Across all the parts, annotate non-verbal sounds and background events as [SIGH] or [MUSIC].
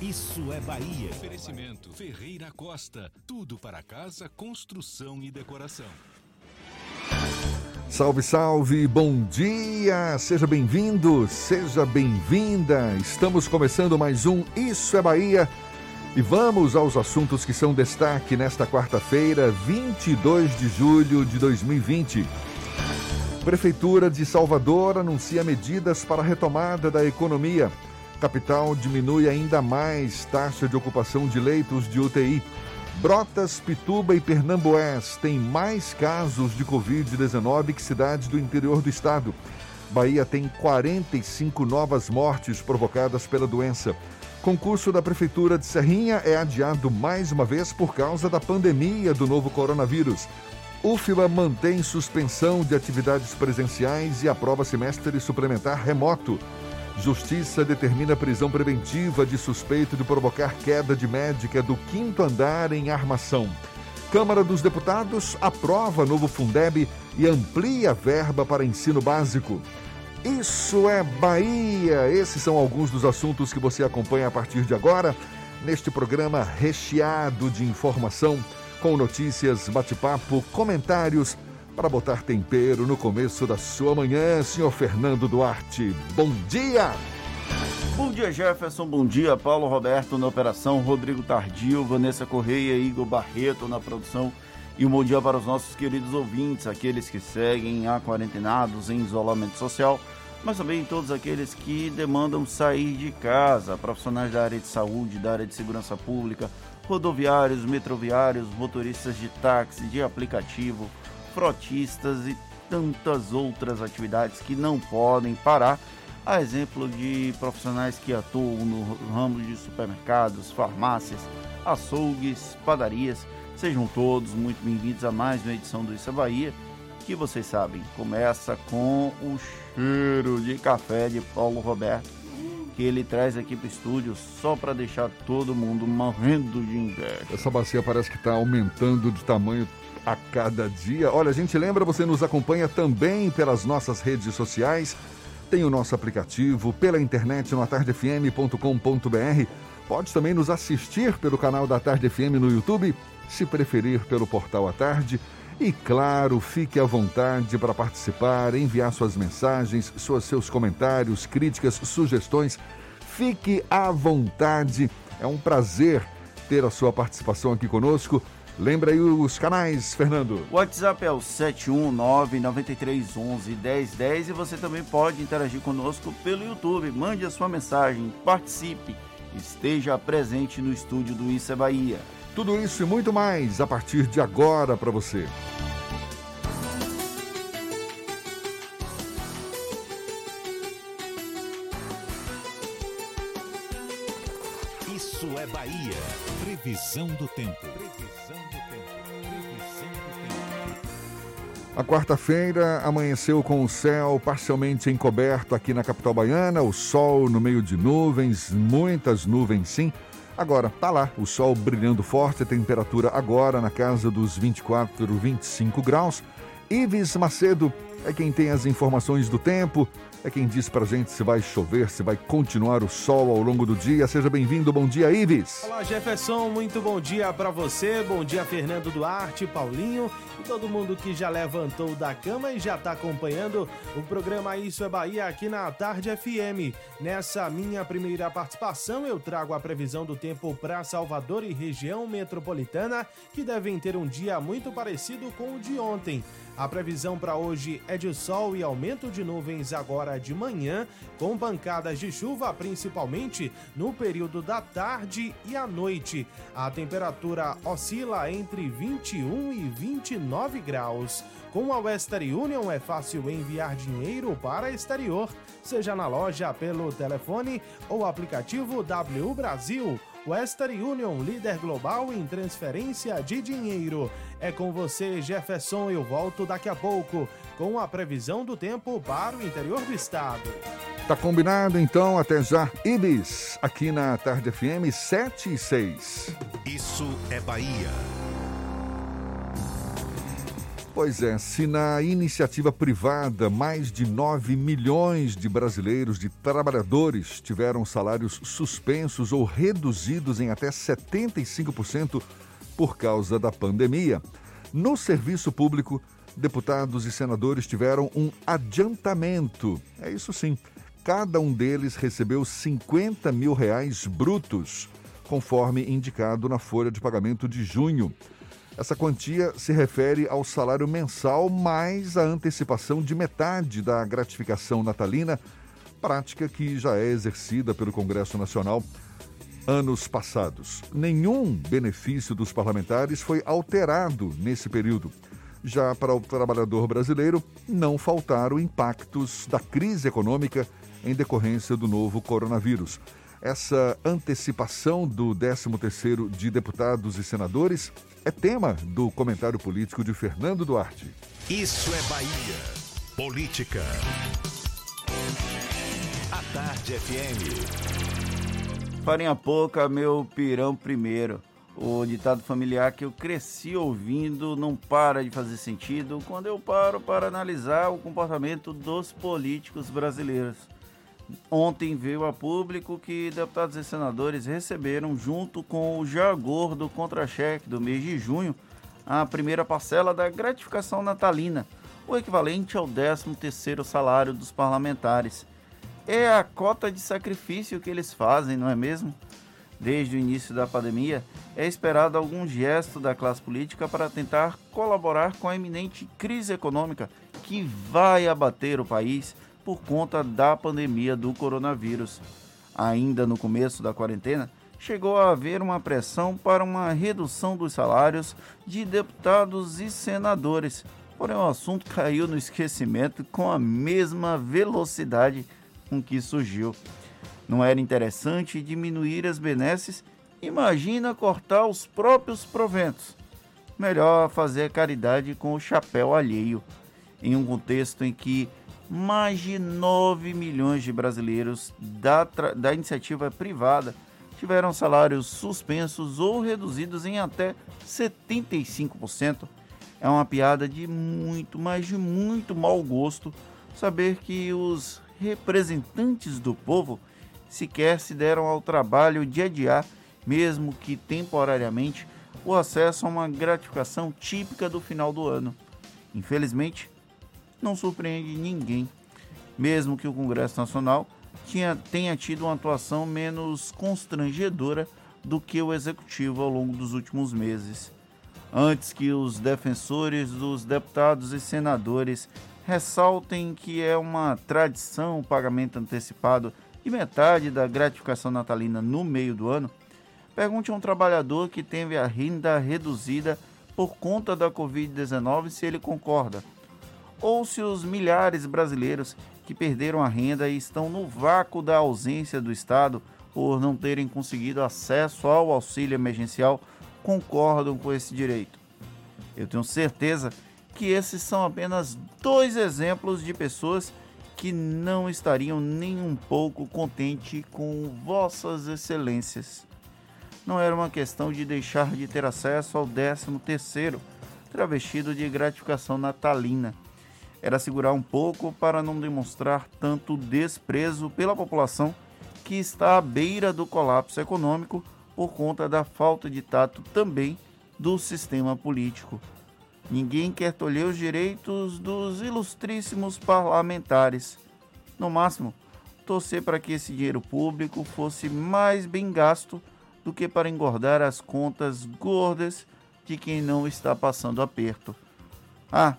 Isso é Bahia. Oferecimento Ferreira Costa. Tudo para casa, construção e decoração. Salve, salve, bom dia! Seja bem-vindo, seja bem-vinda. Estamos começando mais um Isso é Bahia. E vamos aos assuntos que são destaque nesta quarta-feira, 22 de julho de 2020. Prefeitura de Salvador anuncia medidas para a retomada da economia. Capital diminui ainda mais taxa de ocupação de leitos de UTI. Brotas, Pituba e Pernambués têm mais casos de Covid-19 que cidades do interior do estado. Bahia tem 45 novas mortes provocadas pela doença. Concurso da Prefeitura de Serrinha é adiado mais uma vez por causa da pandemia do novo coronavírus. UFBA mantém suspensão de atividades presenciais e aprova semestre suplementar remoto. Justiça determina prisão preventiva de suspeito de provocar queda de médica do quinto andar em armação. Câmara dos Deputados aprova novo Fundeb e amplia verba para ensino básico. Isso é Bahia! Esses são alguns dos assuntos que você acompanha a partir de agora, neste programa recheado de informação, com notícias, bate-papo, comentários para botar tempero no começo da sua manhã, senhor Fernando Duarte. Bom dia! Bom dia, Jefferson. Bom dia, Paulo Roberto na operação, Rodrigo Tardio, Vanessa Correia, Igor Barreto na produção. E um bom dia para os nossos queridos ouvintes, aqueles que seguem a quarentenados em isolamento social, mas também todos aqueles que demandam sair de casa, profissionais da área de saúde, da área de segurança pública, rodoviários, metroviários, motoristas de táxi, de aplicativo, frotistas e tantas outras atividades que não podem parar, a exemplo de profissionais que atuam no ramo de supermercados, farmácias, açougues, padarias. Sejam todos muito bem-vindos a mais uma edição do Isso é Bahia, que vocês sabem, começa com o cheiro de café de Paulo Roberto, que ele traz aqui para o estúdio só para deixar todo mundo morrendo de inveja. Essa bacia parece que está aumentando de tamanho a cada dia. Olha, a gente lembra, você nos acompanha também pelas nossas redes sociais. Tem o nosso aplicativo pela internet no atardefm.com.br. Pode também nos assistir pelo canal da Tarde FM no YouTube, se preferir pelo portal à tarde. E claro, fique à vontade para participar, enviar suas mensagens, suas, seus comentários, críticas, sugestões. Fique à vontade. É um prazer ter a sua participação aqui conosco. Lembra aí os canais, Fernando? O WhatsApp é o 71993111010 e você também pode interagir conosco pelo YouTube. Mande a sua mensagem, participe, esteja presente no estúdio do Isso é Bahia. Tudo isso e muito mais a partir de agora para você. Previsão do tempo. Previsão do tempo. Previsão do tempo. A quarta-feira amanheceu com o céu parcialmente encoberto aqui na capital baiana, o sol no meio de nuvens, muitas nuvens sim. Agora, tá lá, o sol brilhando forte, a temperatura agora na casa dos 24, 25 graus. Ives Macedo, é quem tem as informações do tempo, é quem diz pra gente se vai chover, se vai continuar o sol ao longo do dia. Seja bem-vindo, bom dia, Ives. Olá, Jefferson, muito bom dia para você, bom dia, Fernando Duarte, Paulinho e todo mundo que já levantou da cama e já está acompanhando o programa Isso é Bahia aqui na Tarde FM. Nessa minha primeira participação, eu trago a previsão do tempo para Salvador e região metropolitana, que devem ter um dia muito parecido com o de ontem. A previsão para hoje é de sol e aumento de nuvens agora de manhã, com pancadas de chuva principalmente no período da tarde e à noite. A temperatura oscila entre 21 e 29 graus. Com a Western Union é fácil enviar dinheiro para exterior, seja na loja pelo telefone ou aplicativo W Brasil. Western Union, líder global em transferência de dinheiro. É com você, Jefferson. Eu volto daqui a pouco com a previsão do tempo para o interior do estado. Tá combinado então, até já. Ibis, aqui na Tarde FM 7 e 6. Isso é Bahia. Pois é, se na iniciativa privada mais de 9 milhões de brasileiros, de trabalhadores, tiveram salários suspensos ou reduzidos em até 75% por causa da pandemia, no serviço público, deputados e senadores tiveram um adiantamento. É isso sim. Cada um deles recebeu 50 mil reais brutos, conforme indicado na folha de pagamento de junho. Essa quantia se refere ao salário mensal mais a antecipação de metade da gratificação natalina, prática que já é exercida pelo Congresso Nacional anos passados. Nenhum benefício dos parlamentares foi alterado nesse período. Já para o trabalhador brasileiro, não faltaram impactos da crise econômica em decorrência do novo coronavírus. Essa antecipação do 13º de deputados e senadores é tema do comentário político de Fernando Duarte. Isso é Bahia. Política. A Tarde FM. Farinha pouca, meu pirão primeiro. O ditado familiar que eu cresci ouvindo não para de fazer sentido quando eu paro para analisar o comportamento dos políticos brasileiros. Ontem veio a público que deputados e senadores receberam, junto com o já gordo contra-cheque do mês de junho, a primeira parcela da gratificação natalina, o equivalente ao 13º salário dos parlamentares. É a cota de sacrifício que eles fazem, não é mesmo? Desde o início da pandemia, é esperado algum gesto da classe política para tentar colaborar com a iminente crise econômica que vai abater o país por conta da pandemia do coronavírus. Ainda no começo da quarentena, chegou a haver uma pressão para uma redução dos salários de deputados e senadores. Porém, o assunto [LAUGHS] caiu no esquecimento com a mesma velocidade com que surgiu. Não era interessante diminuir as benesses? Imagina cortar os próprios proventos. Melhor fazer caridade com o chapéu alheio. Em um contexto em que mais de 9 milhões de brasileiros da, da iniciativa privada tiveram salários suspensos ou reduzidos em até 75%. É uma piada de muito, mas de muito mau gosto saber que os representantes do povo sequer se deram ao trabalho de adiar, mesmo que temporariamente, o acesso a uma gratificação típica do final do ano. Infelizmente, não surpreende ninguém, mesmo que o Congresso Nacional tinha, tenha tido uma atuação menos constrangedora do que o Executivo ao longo dos últimos meses. Antes que os defensores dos deputados e senadores ressaltem que é uma tradição o pagamento antecipado de metade da gratificação natalina no meio do ano, pergunte a um trabalhador que teve a renda reduzida por conta da Covid-19 se ele concorda ou se os milhares brasileiros que perderam a renda e estão no vácuo da ausência do Estado por não terem conseguido acesso ao auxílio emergencial concordam com esse direito. Eu tenho certeza que esses são apenas dois exemplos de pessoas que não estariam nem um pouco contente com vossas excelências. Não era uma questão de deixar de ter acesso ao 13 terceiro, travestido de gratificação natalina era segurar um pouco para não demonstrar tanto desprezo pela população que está à beira do colapso econômico por conta da falta de tato também do sistema político. Ninguém quer tolher os direitos dos ilustríssimos parlamentares. No máximo, torcer para que esse dinheiro público fosse mais bem gasto do que para engordar as contas gordas de quem não está passando aperto. Ah,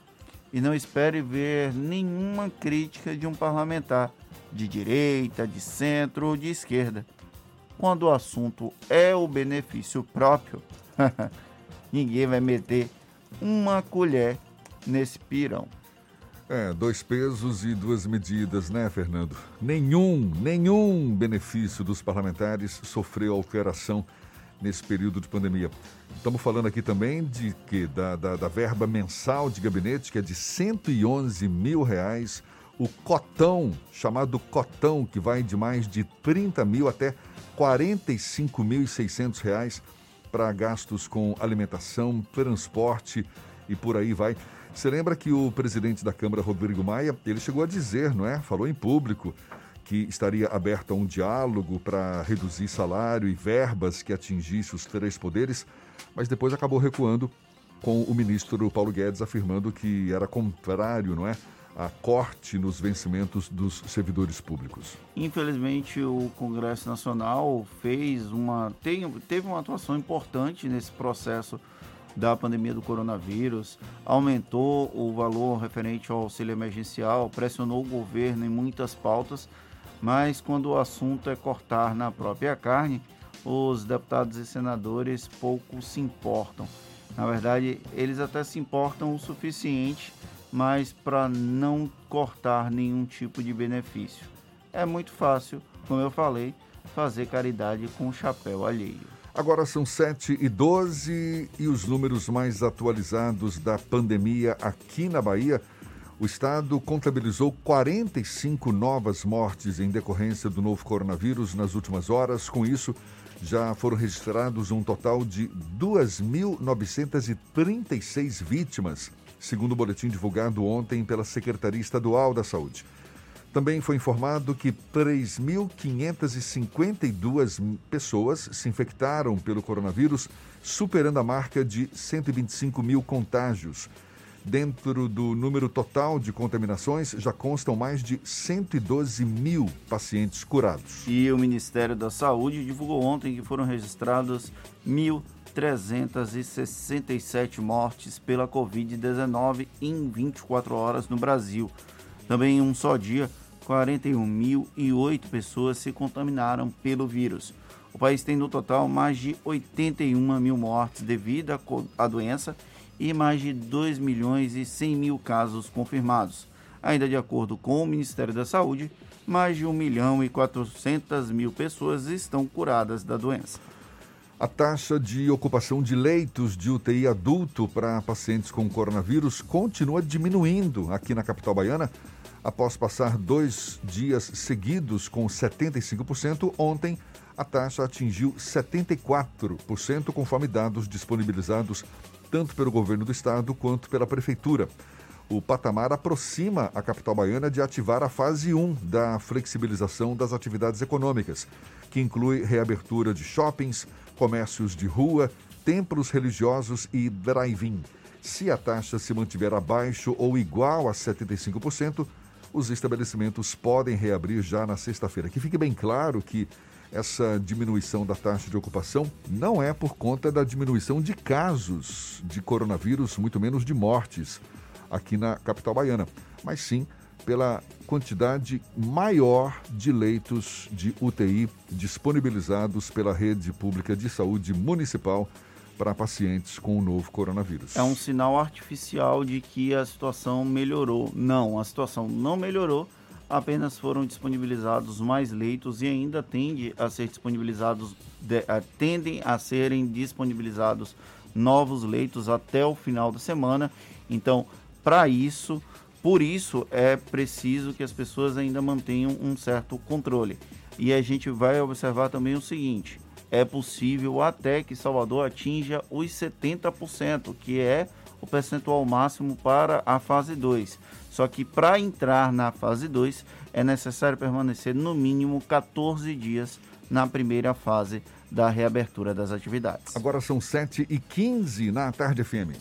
e não espere ver nenhuma crítica de um parlamentar de direita, de centro ou de esquerda. Quando o assunto é o benefício próprio, [LAUGHS] ninguém vai meter uma colher nesse pirão. É, dois pesos e duas medidas, né, Fernando? Nenhum, nenhum benefício dos parlamentares sofreu alteração nesse período de pandemia. Estamos falando aqui também de que da, da, da, verba mensal de gabinete, que é de 111 mil reais, o cotão, chamado cotão, que vai de mais de 30 mil até 45.600 reais para gastos com alimentação, transporte e por aí vai. Você lembra que o presidente da Câmara, Rodrigo Maia, ele chegou a dizer, não é? Falou em público que estaria aberto a um diálogo para reduzir salário e verbas que atingisse os três poderes, mas depois acabou recuando com o ministro Paulo Guedes afirmando que era contrário, não é? A corte nos vencimentos dos servidores públicos. Infelizmente, o Congresso Nacional fez uma tem, teve uma atuação importante nesse processo da pandemia do coronavírus, aumentou o valor referente ao auxílio emergencial, pressionou o governo em muitas pautas mas quando o assunto é cortar na própria carne, os deputados e senadores pouco se importam. Na verdade, eles até se importam o suficiente, mas para não cortar nenhum tipo de benefício. É muito fácil, como eu falei, fazer caridade com o chapéu alheio. Agora são 7 e 12 e os números mais atualizados da pandemia aqui na Bahia o estado contabilizou 45 novas mortes em decorrência do novo coronavírus nas últimas horas. Com isso, já foram registrados um total de 2.936 vítimas, segundo o boletim divulgado ontem pela Secretaria Estadual da Saúde. Também foi informado que 3.552 pessoas se infectaram pelo coronavírus, superando a marca de 125 mil contágios. Dentro do número total de contaminações, já constam mais de 112 mil pacientes curados. E o Ministério da Saúde divulgou ontem que foram registradas 1.367 mortes pela Covid-19 em 24 horas no Brasil. Também em um só dia, 41.008 pessoas se contaminaram pelo vírus. O país tem no total mais de 81 mil mortes devido à doença e mais de 2 milhões e 100 mil casos confirmados. Ainda de acordo com o Ministério da Saúde, mais de 1 milhão e 400 mil pessoas estão curadas da doença. A taxa de ocupação de leitos de UTI adulto para pacientes com coronavírus continua diminuindo aqui na capital baiana. Após passar dois dias seguidos com 75%, ontem a taxa atingiu 74%, conforme dados disponibilizados tanto pelo governo do estado quanto pela prefeitura. O patamar aproxima a capital baiana de ativar a fase 1 da flexibilização das atividades econômicas, que inclui reabertura de shoppings, comércios de rua, templos religiosos e drive-in. Se a taxa se mantiver abaixo ou igual a 75%, os estabelecimentos podem reabrir já na sexta-feira. Que fique bem claro que essa diminuição da taxa de ocupação não é por conta da diminuição de casos de coronavírus, muito menos de mortes aqui na capital baiana, mas sim pela quantidade maior de leitos de UTI disponibilizados pela rede pública de saúde municipal para pacientes com o novo coronavírus. É um sinal artificial de que a situação melhorou. Não, a situação não melhorou apenas foram disponibilizados mais leitos e ainda tende a ser disponibilizados, de, tendem a serem disponibilizados novos leitos até o final da semana. Então, para isso, por isso é preciso que as pessoas ainda mantenham um certo controle. E a gente vai observar também o seguinte: é possível até que Salvador atinja os 70%, que é o percentual máximo para a fase 2. Só que para entrar na fase 2 é necessário permanecer no mínimo 14 dias na primeira fase da reabertura das atividades. Agora são 7 e 15 na Tarde FM.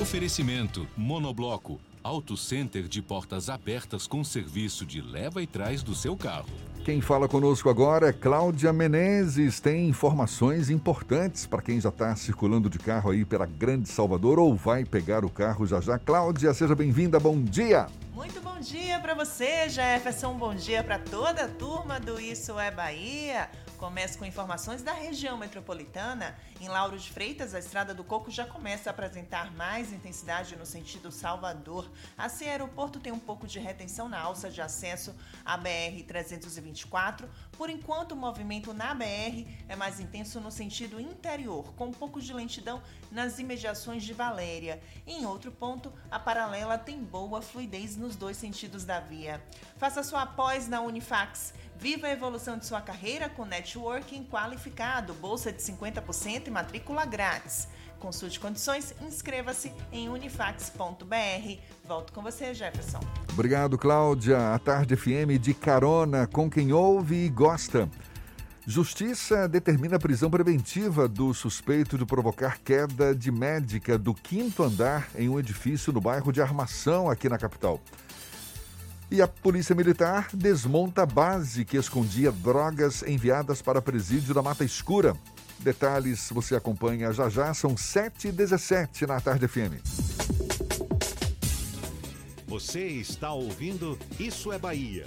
Oferecimento Monobloco, Auto Center de portas abertas com serviço de leva e trás do seu carro. Quem fala conosco agora é Cláudia Menezes. Tem informações importantes para quem já está circulando de carro aí pela Grande Salvador ou vai pegar o carro já já. Cláudia, seja bem-vinda. Bom dia. Muito bom dia para você, Jefferson. Bom dia para toda a turma do Isso é Bahia. Começo com informações da região metropolitana. Em Lauro de Freitas, a Estrada do Coco já começa a apresentar mais intensidade no sentido Salvador. Assim, aeroporto tem um pouco de retenção na alça de acesso à BR-324. Por enquanto, o movimento na BR é mais intenso no sentido interior, com um pouco de lentidão nas imediações de Valéria. Em outro ponto, a paralela tem boa fluidez nos dois sentidos da via. Faça sua pós na Unifax. Viva a evolução de sua carreira com networking qualificado, bolsa de 50% e matrícula grátis. Consulte condições, inscreva-se em unifax.br. Volto com você, Jefferson. Obrigado, Cláudia. A Tarde FM de carona com quem ouve e gosta. Justiça determina a prisão preventiva do suspeito de provocar queda de médica do quinto andar em um edifício no bairro de Armação, aqui na capital. E a Polícia Militar desmonta a base que escondia drogas enviadas para presídio da Mata Escura. Detalhes você acompanha já já, são 7h17 na Tarde FM. Você está ouvindo Isso é Bahia.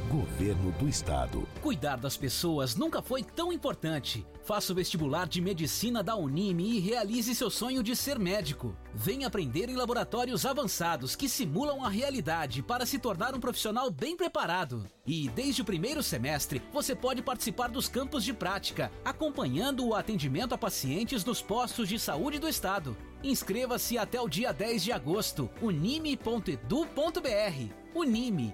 Governo do Estado. Cuidar das pessoas nunca foi tão importante. Faça o vestibular de medicina da Unime e realize seu sonho de ser médico. Venha aprender em laboratórios avançados que simulam a realidade para se tornar um profissional bem preparado. E desde o primeiro semestre, você pode participar dos campos de prática, acompanhando o atendimento a pacientes nos postos de saúde do estado. Inscreva-se até o dia 10 de agosto. unime.edu.br Unime,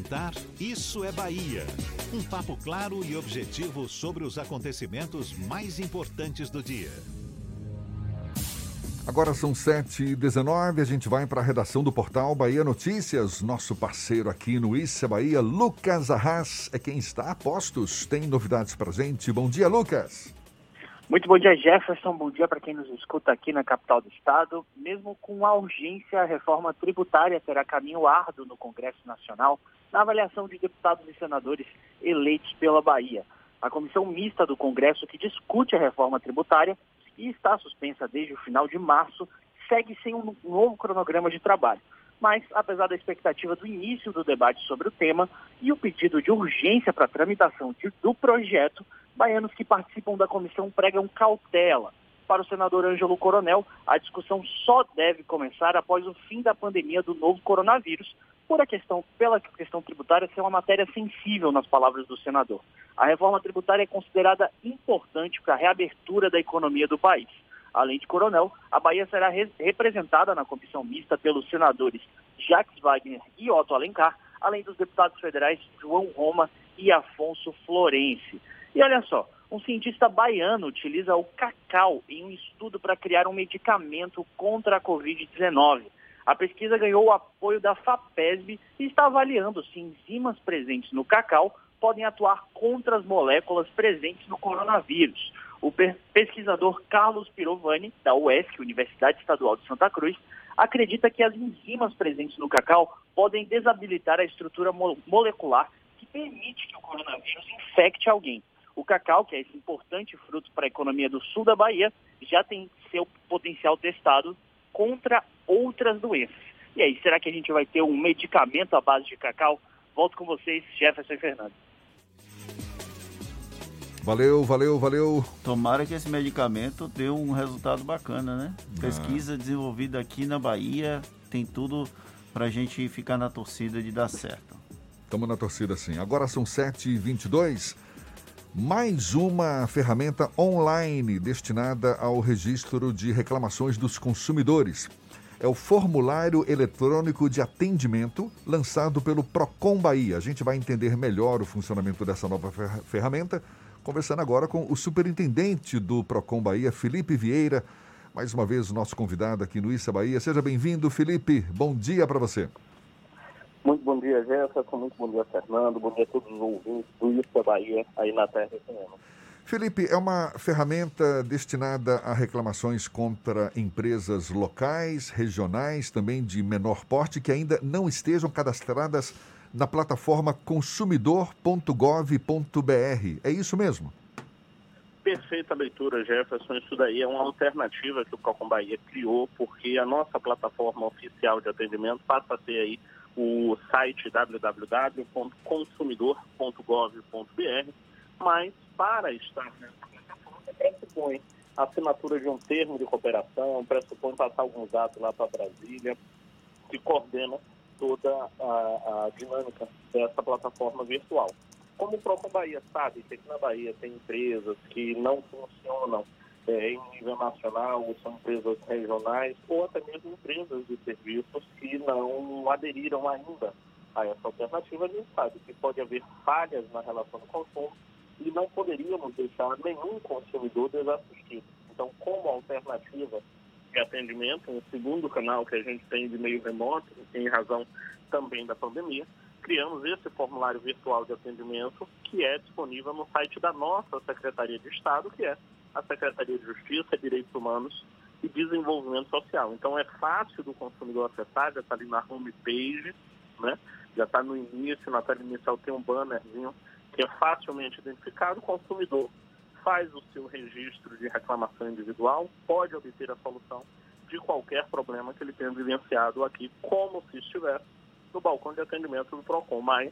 Isso é Bahia. Um papo claro e objetivo sobre os acontecimentos mais importantes do dia. Agora são 7h19, a gente vai para a redação do portal Bahia Notícias. Nosso parceiro aqui no Isso é Bahia, Lucas Arras, é quem está a postos. Tem novidades para gente. Bom dia, Lucas. Muito bom dia, Jefferson. Bom dia para quem nos escuta aqui na capital do estado. Mesmo com a urgência, a reforma tributária terá caminho árduo no Congresso Nacional na avaliação de deputados e senadores eleitos pela Bahia. A comissão mista do Congresso que discute a reforma tributária e está suspensa desde o final de março, segue sem um novo cronograma de trabalho. Mas, apesar da expectativa do início do debate sobre o tema e o pedido de urgência para a tramitação de, do projeto, baianos que participam da comissão pregam cautela. Para o senador Ângelo Coronel, a discussão só deve começar após o fim da pandemia do novo coronavírus, por a questão, pela questão tributária ser uma matéria sensível, nas palavras do senador. A reforma tributária é considerada importante para a reabertura da economia do país. Além de Coronel, a Bahia será re representada na comissão mista pelos senadores Jacques Wagner e Otto Alencar, além dos deputados federais João Roma e Afonso Florense. E olha só, um cientista baiano utiliza o cacau em um estudo para criar um medicamento contra a Covid-19. A pesquisa ganhou o apoio da FAPESB e está avaliando se enzimas presentes no cacau podem atuar contra as moléculas presentes no coronavírus. O pesquisador Carlos Pirovani, da UESC, Universidade Estadual de Santa Cruz, acredita que as enzimas presentes no cacau podem desabilitar a estrutura molecular que permite que o coronavírus infecte alguém. O cacau, que é esse importante fruto para a economia do sul da Bahia, já tem seu potencial testado contra outras doenças. E aí, será que a gente vai ter um medicamento à base de cacau? Volto com vocês, Jefferson Fernando. Valeu, valeu, valeu. Tomara que esse medicamento dê um resultado bacana, né? Ah. Pesquisa desenvolvida aqui na Bahia, tem tudo pra gente ficar na torcida de dar certo. Estamos na torcida sim. Agora são 7h22. Mais uma ferramenta online destinada ao registro de reclamações dos consumidores. É o Formulário Eletrônico de Atendimento, lançado pelo Procon Bahia. A gente vai entender melhor o funcionamento dessa nova fer- ferramenta, conversando agora com o superintendente do Procon Bahia, Felipe Vieira. Mais uma vez, o nosso convidado aqui no Issa Bahia. Seja bem-vindo, Felipe. Bom dia para você. Muito bom dia, Jefferson. Muito bom dia, Fernando. Bom dia a todos os ouvintes do Isso da Bahia, aí na Terra. Felipe, é uma ferramenta destinada a reclamações contra empresas locais, regionais, também de menor porte, que ainda não estejam cadastradas na plataforma consumidor.gov.br. É isso mesmo? Perfeita leitura, Jefferson. Isso daí é uma alternativa que o Procon Bahia criou, porque a nossa plataforma oficial de atendimento passa a ser aí o site www.consumidor.gov.br, mas para estar nessa plataforma pressupõe a assinatura de um termo de cooperação, pressupõe passar alguns dados lá para Brasília, que coordena toda a, a dinâmica dessa plataforma virtual. Como o Procon Bahia sabe que aqui na Bahia tem empresas que não funcionam é, em nível nacional, ou são empresas regionais, ou até mesmo empresas de serviços que não aderiram ainda a essa alternativa, a gente sabe que pode haver falhas na relação do consumo e não poderíamos deixar nenhum consumidor desassistido. Então, como alternativa de atendimento, um segundo canal que a gente tem de meio remoto, em razão também da pandemia, criamos esse formulário virtual de atendimento que é disponível no site da nossa Secretaria de Estado, que é a Secretaria de Justiça, Direitos Humanos e Desenvolvimento Social. Então é fácil do consumidor acessar, já está ali na homepage, né? já está no início, na tela inicial tem um bannerzinho que é facilmente identificado, o consumidor faz o seu registro de reclamação individual, pode obter a solução de qualquer problema que ele tenha vivenciado aqui, como se estivesse no balcão de atendimento do PROCON. Mas,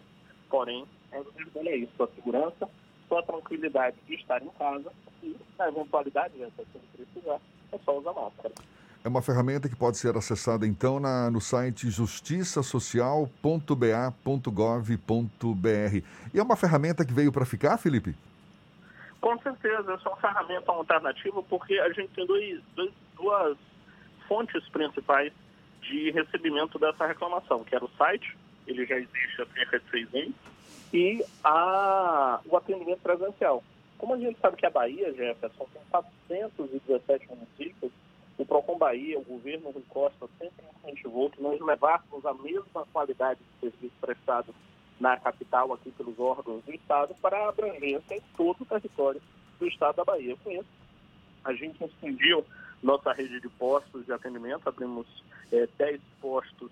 porém, é isso, a segurança, sua tranquilidade de estar em casa e, na eventualidade, se ele precisar, é só usar máscara. É uma ferramenta que pode ser acessada então na, no site justiçasocial.ba.gov.br. E é uma ferramenta que veio para ficar, Felipe? Com certeza, essa é uma ferramenta alternativa porque a gente tem dois, dois, duas fontes principais de recebimento dessa reclamação, que era o site, ele já existe há cerca de seis anos, e a, o atendimento presencial. Como a gente sabe que a Bahia, Jefferson, tem 417 municípios, o Procon Bahia, o governo Rui Costa sempre incentivou que nós levássemos a mesma qualidade de serviço prestado na capital, aqui pelos órgãos do Estado, para a abrangência em todo o território do Estado da Bahia. Com isso, A gente expandiu nossa rede de postos de atendimento, abrimos é, 10 postos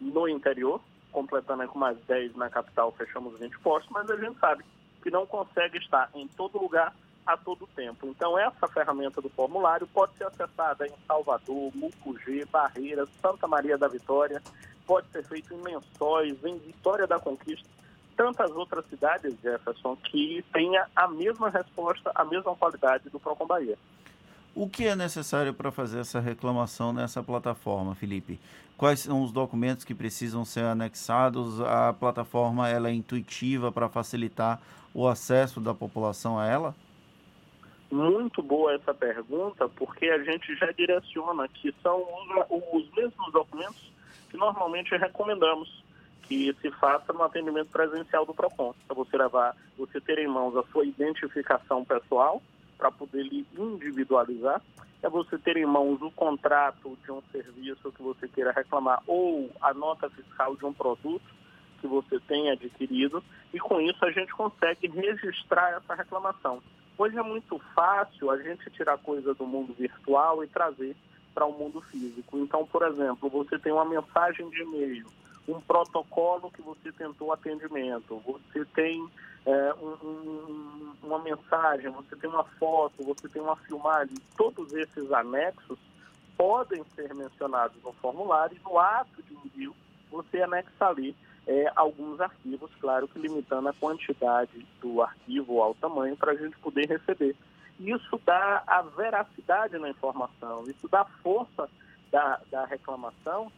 no interior, completando com mais 10 na capital, fechamos 20 postos, mas a gente sabe que não consegue estar em todo lugar a todo tempo. Então, essa ferramenta do formulário pode ser acessada em Salvador, Mucugê, Barreiras, Santa Maria da Vitória, pode ser feito em Lençóis, em Vitória da Conquista, tantas outras cidades, Jefferson, que tenha a mesma resposta, a mesma qualidade do Procon Bahia. O que é necessário para fazer essa reclamação nessa plataforma, Felipe? Quais são os documentos que precisam ser anexados? A plataforma ela é intuitiva para facilitar o acesso da população a ela? Muito boa essa pergunta, porque a gente já direciona que são os, os mesmos documentos que normalmente recomendamos que se faça no atendimento presencial do PROCON. Para você levar, você ter em mãos a sua identificação pessoal, para poder lhe individualizar, é você ter em mãos o contrato de um serviço que você queira reclamar ou a nota fiscal de um produto que você tenha adquirido e com isso a gente consegue registrar essa reclamação. Hoje é muito fácil a gente tirar coisa do mundo virtual e trazer para o mundo físico. Então, por exemplo, você tem uma mensagem de e-mail, um protocolo que você tentou atendimento, você tem é, um, um, uma mensagem, você tem uma foto, você tem uma filmagem, todos esses anexos podem ser mencionados no formulário e no ato de envio você anexa ali é, alguns arquivos, claro que limitando a quantidade do arquivo ao tamanho para a gente poder receber. Isso dá a veracidade na informação, isso dá força da, da reclamação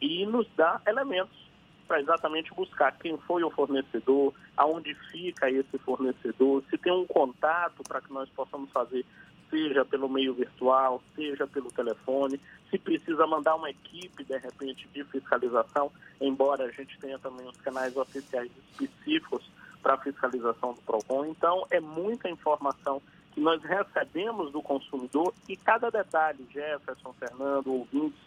e nos dá elementos para exatamente buscar quem foi o fornecedor, aonde fica esse fornecedor, se tem um contato para que nós possamos fazer, seja pelo meio virtual, seja pelo telefone, se precisa mandar uma equipe, de repente, de fiscalização, embora a gente tenha também os canais oficiais específicos para fiscalização do PROCON. Então, é muita informação que nós recebemos do consumidor e cada detalhe, Jefferson, Fernando, ouvintes,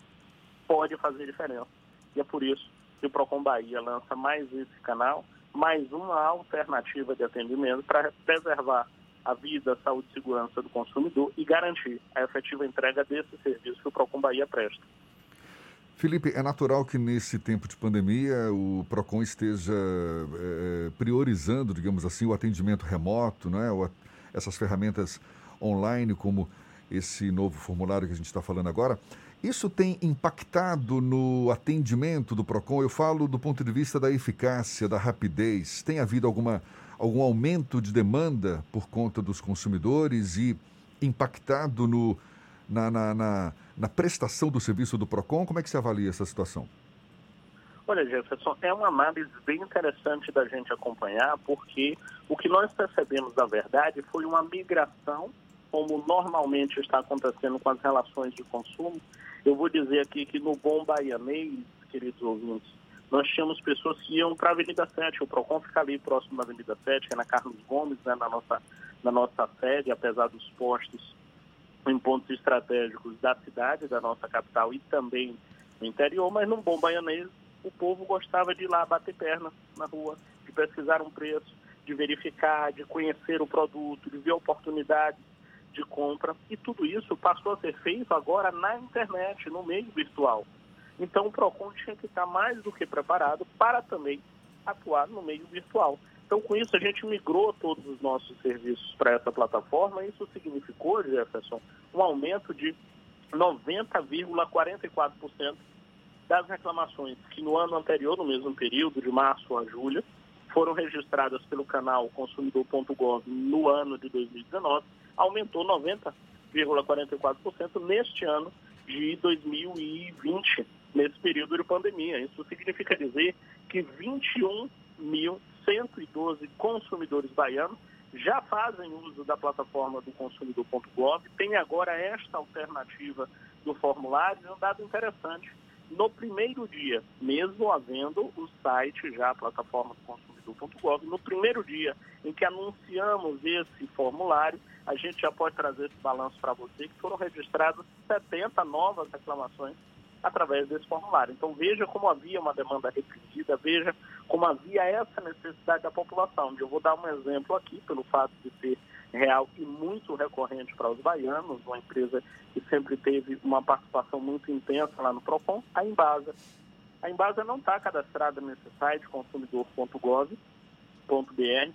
pode fazer diferença. E é por isso que o Procon Bahia lança mais esse canal, mais uma alternativa de atendimento para preservar a vida, saúde e segurança do consumidor e garantir a efetiva entrega desse serviço que o Procon Bahia presta. Felipe, é natural que nesse tempo de pandemia o Procon esteja é, priorizando, digamos assim, o atendimento remoto, não é? O, essas ferramentas online, como esse novo formulário que a gente está falando agora. Isso tem impactado no atendimento do PROCON? Eu falo do ponto de vista da eficácia, da rapidez. Tem havido alguma, algum aumento de demanda por conta dos consumidores e impactado no, na, na, na, na prestação do serviço do PROCON? Como é que se avalia essa situação? Olha, Jefferson, é uma análise bem interessante da gente acompanhar, porque o que nós percebemos, na verdade, foi uma migração, como normalmente está acontecendo com as relações de consumo, eu vou dizer aqui que no Bom Baianês, queridos ouvintes, nós tínhamos pessoas que iam para a Avenida 7, o PROCON fica ali próximo da Avenida 7, que é na Carlos Gomes, né, na, nossa, na nossa sede, apesar dos postos em pontos estratégicos da cidade, da nossa capital e também no interior, mas no Bom Baianês o povo gostava de ir lá bater perna na rua, de pesquisar um preço, de verificar, de conhecer o produto, de ver oportunidades de compra e tudo isso passou a ser feito agora na internet, no meio virtual. Então o PROCON tinha que estar mais do que preparado para também atuar no meio virtual. Então com isso a gente migrou todos os nossos serviços para essa plataforma isso significou, Jefferson, um aumento de 90,44% das reclamações que no ano anterior, no mesmo período, de março a julho, foram registradas pelo canal consumidor.gov no ano de 2019 aumentou 90,44% neste ano de 2020, nesse período de pandemia. Isso significa dizer que 21.112 consumidores baianos já fazem uso da plataforma do consumidor.gov, tem agora esta alternativa do formulário, é um dado interessante. No primeiro dia, mesmo havendo o site já, a plataforma do consumidor.gov, no primeiro dia em que anunciamos esse formulário, a gente já pode trazer esse balanço para você, que foram registradas 70 novas reclamações através desse formulário. Então veja como havia uma demanda reprimida, veja como havia essa necessidade da população. Eu vou dar um exemplo aqui, pelo fato de ser real e muito recorrente para os baianos, uma empresa que sempre teve uma participação muito intensa lá no PROCON, a Embasa. A Embasa não está cadastrada nesse site consumidor.gov.br,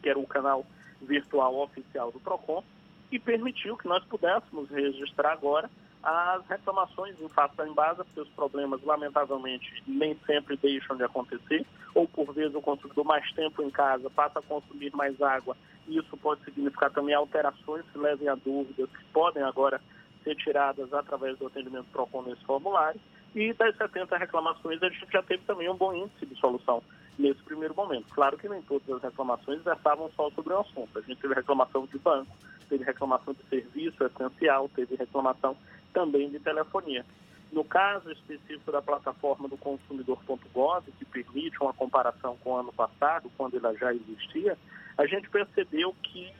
que era o canal virtual oficial do PROCON, e permitiu que nós pudéssemos registrar agora as reclamações em face da Embasa, porque os problemas, lamentavelmente, nem sempre deixam de acontecer, ou por vezes o consumidor mais tempo em casa passa a consumir mais água, e isso pode significar também alterações que levem a dúvidas, que podem agora ser tiradas através do atendimento PROCON nesse formulário, e das 70 reclamações a gente já teve também um bom índice de solução nesse primeiro momento. Claro que nem todas as reclamações versavam só sobre o assunto. A gente teve reclamação de banco, teve reclamação de serviço essencial, teve reclamação também de telefonia. No caso específico da plataforma do consumidor.gov, que permite uma comparação com o ano passado, quando ela já existia, a gente percebeu que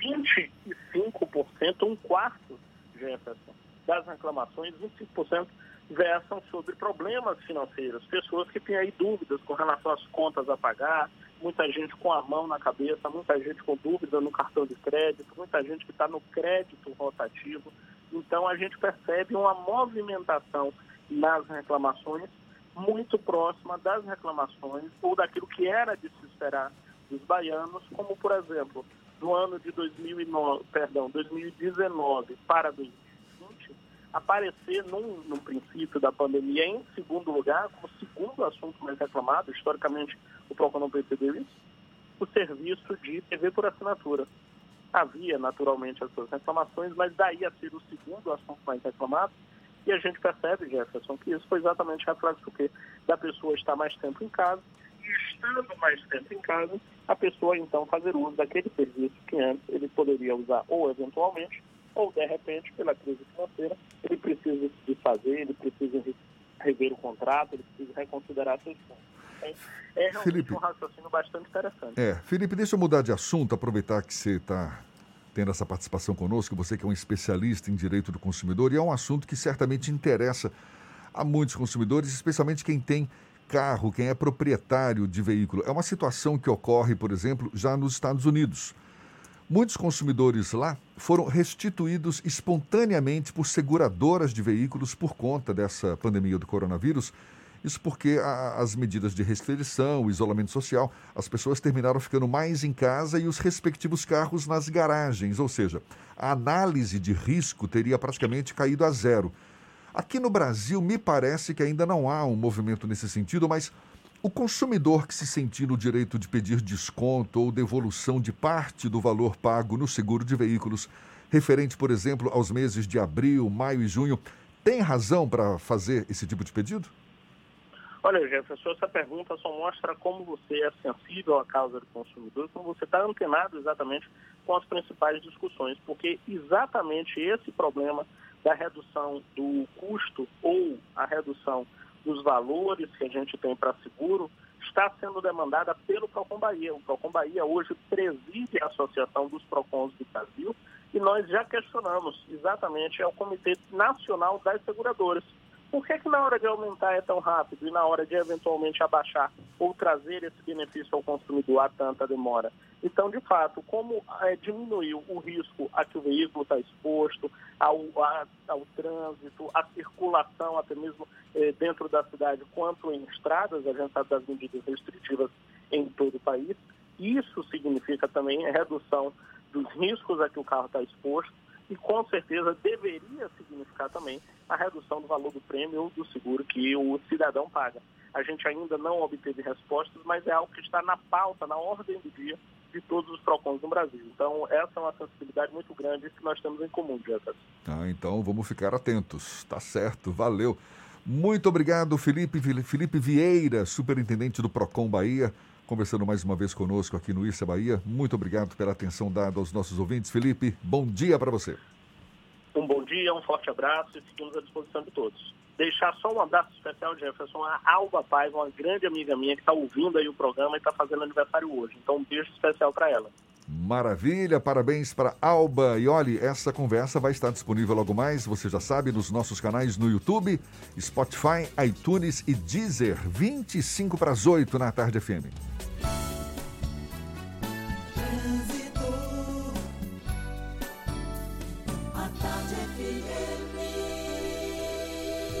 25%, um quarto, Jefferson, das reclamações, 25% versam sobre problemas financeiros, pessoas que têm aí dúvidas com relação às contas a pagar, muita gente com a mão na cabeça, muita gente com dúvida no cartão de crédito, muita gente que está no crédito rotativo. Então a gente percebe uma movimentação nas reclamações muito próxima das reclamações ou daquilo que era de se esperar dos baianos, como por exemplo, do ano de 2009, perdão, 2019 para 2020, aparecer num, no princípio da pandemia em segundo lugar, como segundo assunto mais reclamado, historicamente o PROCON não percebeu isso, o serviço de TV por assinatura. Havia naturalmente as suas reclamações, mas daí a ser o segundo assunto mais reclamado, e a gente percebe, Jefferson, que isso foi exatamente reflexo do quê? Da pessoa estar mais tempo em casa, e estando mais tempo em casa, a pessoa então fazer uso daquele serviço que antes ele poderia usar ou eventualmente, ou de repente, pela crise financeira, ele precisa desfazer, ele precisa rever o contrato, ele precisa reconsiderar seus pontos. É, é realmente Felipe, um raciocínio bastante interessante. É, Felipe, deixa eu mudar de assunto, aproveitar que você está tendo essa participação conosco, você que é um especialista em direito do consumidor, e é um assunto que certamente interessa a muitos consumidores, especialmente quem tem carro, quem é proprietário de veículo. É uma situação que ocorre, por exemplo, já nos Estados Unidos. Muitos consumidores lá foram restituídos espontaneamente por seguradoras de veículos por conta dessa pandemia do coronavírus. Isso porque a, as medidas de restrição, o isolamento social, as pessoas terminaram ficando mais em casa e os respectivos carros nas garagens, ou seja, a análise de risco teria praticamente caído a zero. Aqui no Brasil, me parece que ainda não há um movimento nesse sentido, mas o consumidor que se sentir no direito de pedir desconto ou devolução de parte do valor pago no seguro de veículos, referente, por exemplo, aos meses de abril, maio e junho, tem razão para fazer esse tipo de pedido? Olha, Jefferson, essa pergunta só mostra como você é sensível à causa do consumidor, como você está antenado exatamente com as principais discussões, porque exatamente esse problema da redução do custo ou a redução dos valores que a gente tem para seguro está sendo demandada pelo Procon Bahia. O Procon Bahia hoje preside a Associação dos Procons do Brasil e nós já questionamos exatamente ao Comitê Nacional das Seguradoras por que, que na hora de aumentar é tão rápido e na hora de eventualmente abaixar ou trazer esse benefício ao consumidor há tanta demora? Então, de fato, como é, diminuiu o risco a que o veículo está exposto, ao, a, ao trânsito, à circulação, até mesmo é, dentro da cidade, quanto em estradas, a gente sabe das medidas restritivas em todo o país, isso significa também redução dos riscos a que o carro está exposto e com certeza deveria significar também a redução do valor do prêmio do seguro que o cidadão paga. A gente ainda não obteve respostas, mas é algo que está na pauta, na ordem do dia de todos os PROCONs no Brasil. Então, essa é uma sensibilidade muito grande que nós temos em comum, Jefferson. Ah, então vamos ficar atentos. Tá certo, valeu. Muito obrigado, Felipe, Felipe Vieira, superintendente do PROCON Bahia, conversando mais uma vez conosco aqui no Issa Bahia. Muito obrigado pela atenção dada aos nossos ouvintes. Felipe, bom dia para você. Um bom dia, um forte abraço e seguimos à disposição de todos. Deixar só um abraço especial, Jefferson, a Alba Paiva, uma grande amiga minha que está ouvindo aí o programa e está fazendo aniversário hoje. Então, um beijo especial para ela. Maravilha, parabéns para Alba. E olhe, essa conversa vai estar disponível logo mais, você já sabe, nos nossos canais no YouTube, Spotify, iTunes e Deezer, 25 para as 8 na tarde FM.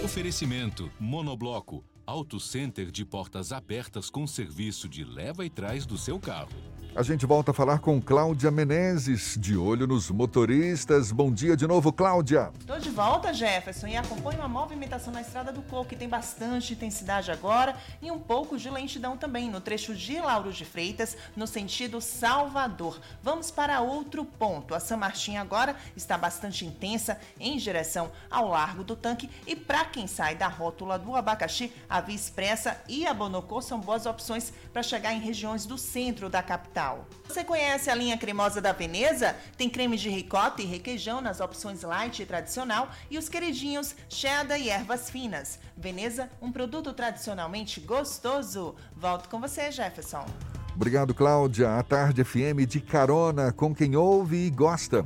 Oferecimento Monobloco, Auto Center de portas abertas com serviço de leva e trás do seu carro. A gente volta a falar com Cláudia Menezes, de olho nos motoristas. Bom dia de novo, Cláudia. Tô de volta, Jefferson, e acompanho a movimentação na Estrada do Coco, que tem bastante intensidade agora e um pouco de lentidão também no trecho de Lauro de Freitas, no sentido Salvador. Vamos para outro ponto. A San Martin agora está bastante intensa em direção ao Largo do Tanque e para quem sai da rótula do Abacaxi, a Via Expressa e a Bonocô são boas opções para chegar em regiões do centro da capital. Você conhece a linha cremosa da Veneza? Tem creme de ricota e requeijão nas opções light e tradicional e os queridinhos cheddar e ervas finas. Veneza, um produto tradicionalmente gostoso. Volto com você, Jefferson. Obrigado, Cláudia. A Tarde FM de carona com quem ouve e gosta.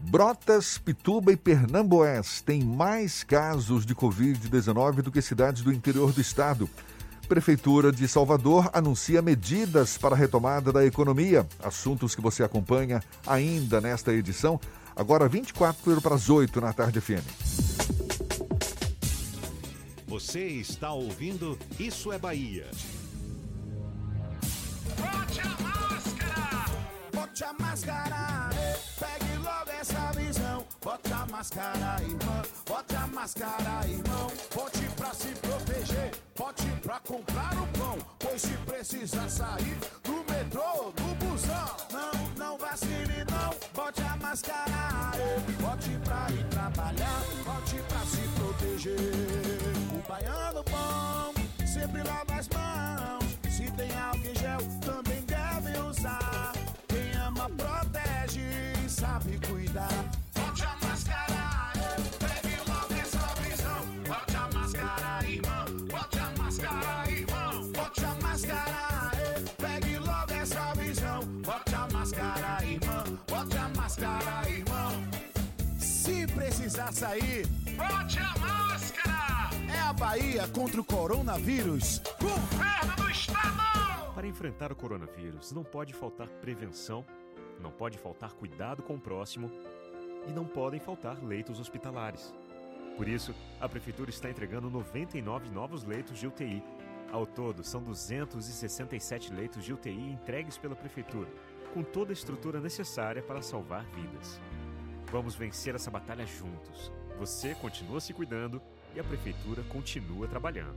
Brotas, Pituba e Pernambués têm mais casos de Covid-19 do que cidades do interior do estado. Prefeitura de Salvador anuncia medidas para a retomada da economia. Assuntos que você acompanha ainda nesta edição. Agora 24 para as 8 na tarde FM. Você está ouvindo Isso é Bahia. Máscara! Bote a máscara! Pegue logo essa visão. Bote a máscara, irmão. Bote a máscara, irmão. Bote pra se proteger. Bote pra comprar o pão. Pois se precisar sair do metrô, do busão. Não, não vacile, não. Bote a máscara. Bote pra ir trabalhar. Bote pra se proteger. O baiano bom sempre as mãos. Sair, bote a máscara. É a Bahia contra o coronavírus. Governo do Estado. Para enfrentar o coronavírus, não pode faltar prevenção, não pode faltar cuidado com o próximo e não podem faltar leitos hospitalares. Por isso, a Prefeitura está entregando 99 novos leitos de UTI. Ao todo, são 267 leitos de UTI entregues pela Prefeitura, com toda a estrutura necessária para salvar vidas. Vamos vencer essa batalha juntos. Você continua se cuidando e a Prefeitura continua trabalhando.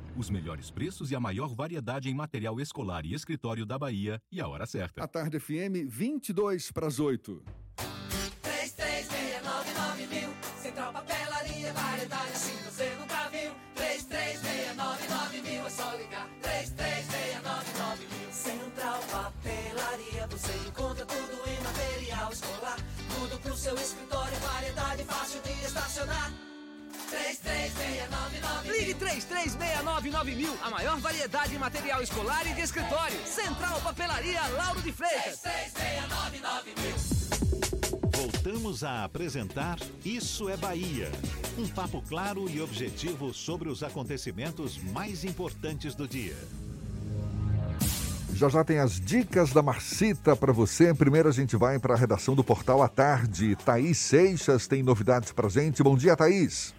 os melhores preços e a maior variedade em material escolar e escritório da Bahia e a hora certa. A Tarde FM, 22 para as 8. 3369 mil. Central Papelaria, variedade assim você nunca viu. 3369 mil, é só ligar. 3369 mil. Central Papelaria, você encontra tudo em material escolar. Tudo pro seu escritório, variedade fácil de estacionar. 3369 Ligue 3369 mil, a maior variedade em material escolar e de escritório. Central Papelaria Lauro de Freitas. 3369 mil. Voltamos a apresentar Isso é Bahia. Um papo claro e objetivo sobre os acontecimentos mais importantes do dia. Já já tem as dicas da Marcita para você. Primeiro a gente vai para a redação do Portal à Tarde. Thaís Seixas tem novidades para gente. Bom dia, Thaís.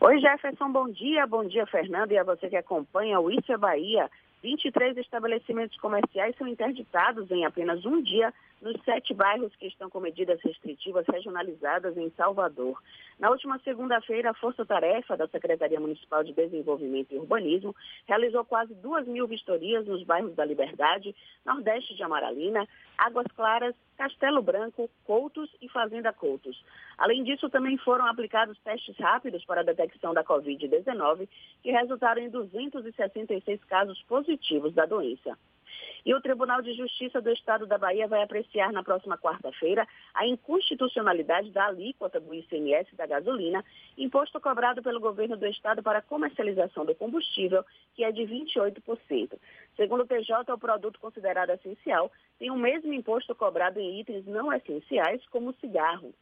Oi, Jefferson, bom dia. Bom dia, Fernando, e a você que acompanha o Isso é Bahia. 23 estabelecimentos comerciais são interditados em apenas um dia nos sete bairros que estão com medidas restritivas regionalizadas em Salvador. Na última segunda-feira, a Força Tarefa da Secretaria Municipal de Desenvolvimento e Urbanismo realizou quase duas mil vistorias nos bairros da Liberdade, Nordeste de Amaralina, Águas Claras, Castelo Branco, Coutos e Fazenda Coutos. Além disso, também foram aplicados testes rápidos para a detecção da Covid-19, que resultaram em 266 casos positivos da doença. E o Tribunal de Justiça do Estado da Bahia vai apreciar na próxima quarta-feira a inconstitucionalidade da alíquota do ICMS da gasolina, imposto cobrado pelo governo do Estado para comercialização do combustível, que é de 28%. Segundo o TJ, o produto considerado essencial tem o mesmo imposto cobrado em itens não essenciais, como cigarro.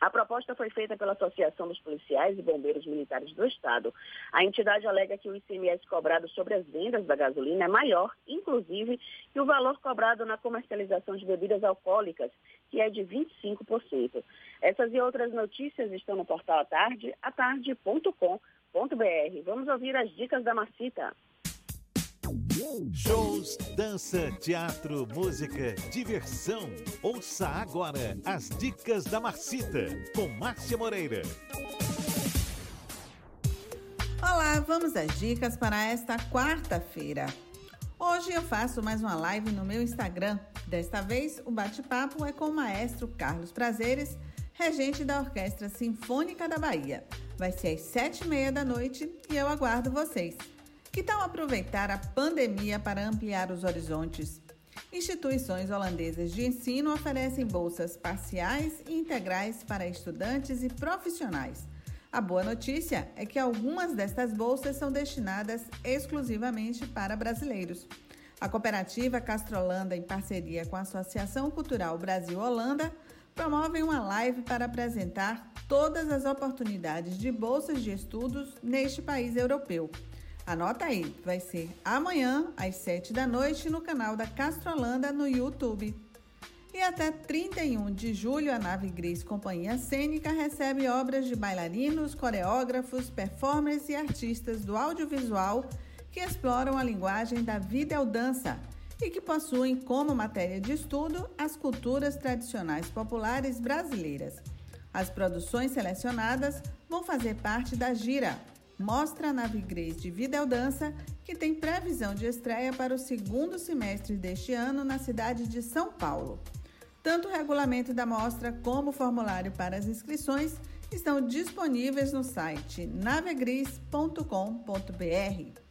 A proposta foi feita pela Associação dos Policiais e Bombeiros Militares do Estado. A entidade alega que o ICMS cobrado sobre as vendas da gasolina é maior, inclusive, que o valor cobrado na comercialização de bebidas alcoólicas, que é de 25%. Essas e outras notícias estão no portal Atarde, atarde.com.br. Vamos ouvir as dicas da Macita. Shows, dança, teatro, música, diversão. Ouça agora as dicas da Marcita com Márcia Moreira. Olá, vamos às dicas para esta quarta-feira. Hoje eu faço mais uma live no meu Instagram. Desta vez o bate-papo é com o maestro Carlos Prazeres, regente da Orquestra Sinfônica da Bahia. Vai ser às sete e meia da noite e eu aguardo vocês. Que tal aproveitar a pandemia para ampliar os horizontes? Instituições holandesas de ensino oferecem bolsas parciais e integrais para estudantes e profissionais. A boa notícia é que algumas destas bolsas são destinadas exclusivamente para brasileiros. A cooperativa Castrolanda, em parceria com a Associação Cultural Brasil-Holanda, promove uma live para apresentar todas as oportunidades de bolsas de estudos neste país europeu. Anota aí, vai ser amanhã às 7 da noite no canal da Castrolanda no YouTube. E até 31 de julho, a Nave Gris Companhia Cênica recebe obras de bailarinos, coreógrafos, performers e artistas do audiovisual que exploram a linguagem da videodança e que possuem como matéria de estudo as culturas tradicionais populares brasileiras. As produções selecionadas vão fazer parte da gira, mostra a nave Grace de Videodança, que tem previsão de estreia para o segundo semestre deste ano na cidade de São Paulo. Tanto o regulamento da mostra como o formulário para as inscrições estão disponíveis no site navegris.com.br.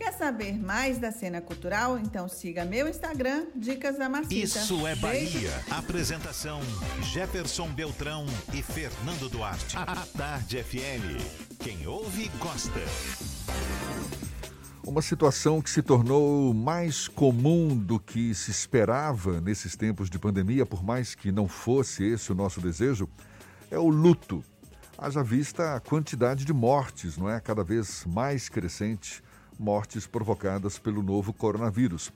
Quer saber mais da cena cultural? Então siga meu Instagram, Dicas da Marcita. Isso é Bahia. Beijo. Apresentação: Jefferson Beltrão e Fernando Duarte. A Tarde FM. Quem ouve, gosta. Uma situação que se tornou mais comum do que se esperava nesses tempos de pandemia, por mais que não fosse esse o nosso desejo, é o luto. Haja vista a quantidade de mortes, não é? Cada vez mais crescente mortes provocadas pelo novo coronavírus.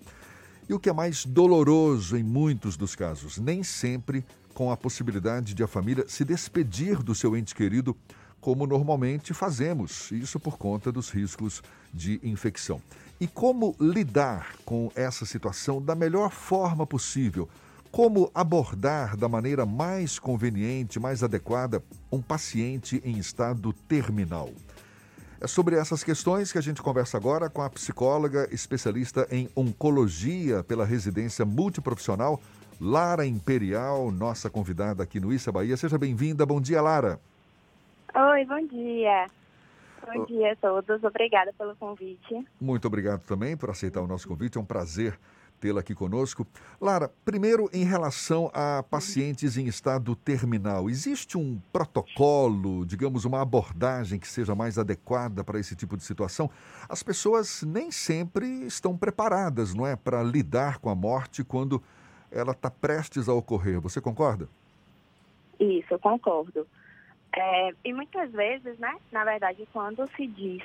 E o que é mais doloroso em muitos dos casos, nem sempre com a possibilidade de a família se despedir do seu ente querido como normalmente fazemos, isso por conta dos riscos de infecção. E como lidar com essa situação da melhor forma possível? Como abordar da maneira mais conveniente, mais adequada, um paciente em estado terminal? É sobre essas questões que a gente conversa agora com a psicóloga especialista em oncologia pela residência multiprofissional, Lara Imperial, nossa convidada aqui no Issa Bahia. Seja bem-vinda. Bom dia, Lara. Oi, bom dia. Bom oh. dia a todos. Obrigada pelo convite. Muito obrigado também por aceitar o nosso convite. É um prazer tê-la aqui conosco. Lara, primeiro em relação a pacientes em estado terminal, existe um protocolo, digamos, uma abordagem que seja mais adequada para esse tipo de situação? As pessoas nem sempre estão preparadas, não é, para lidar com a morte quando ela está prestes a ocorrer. Você concorda? Isso, eu concordo. É, e muitas vezes, né, na verdade, quando se diz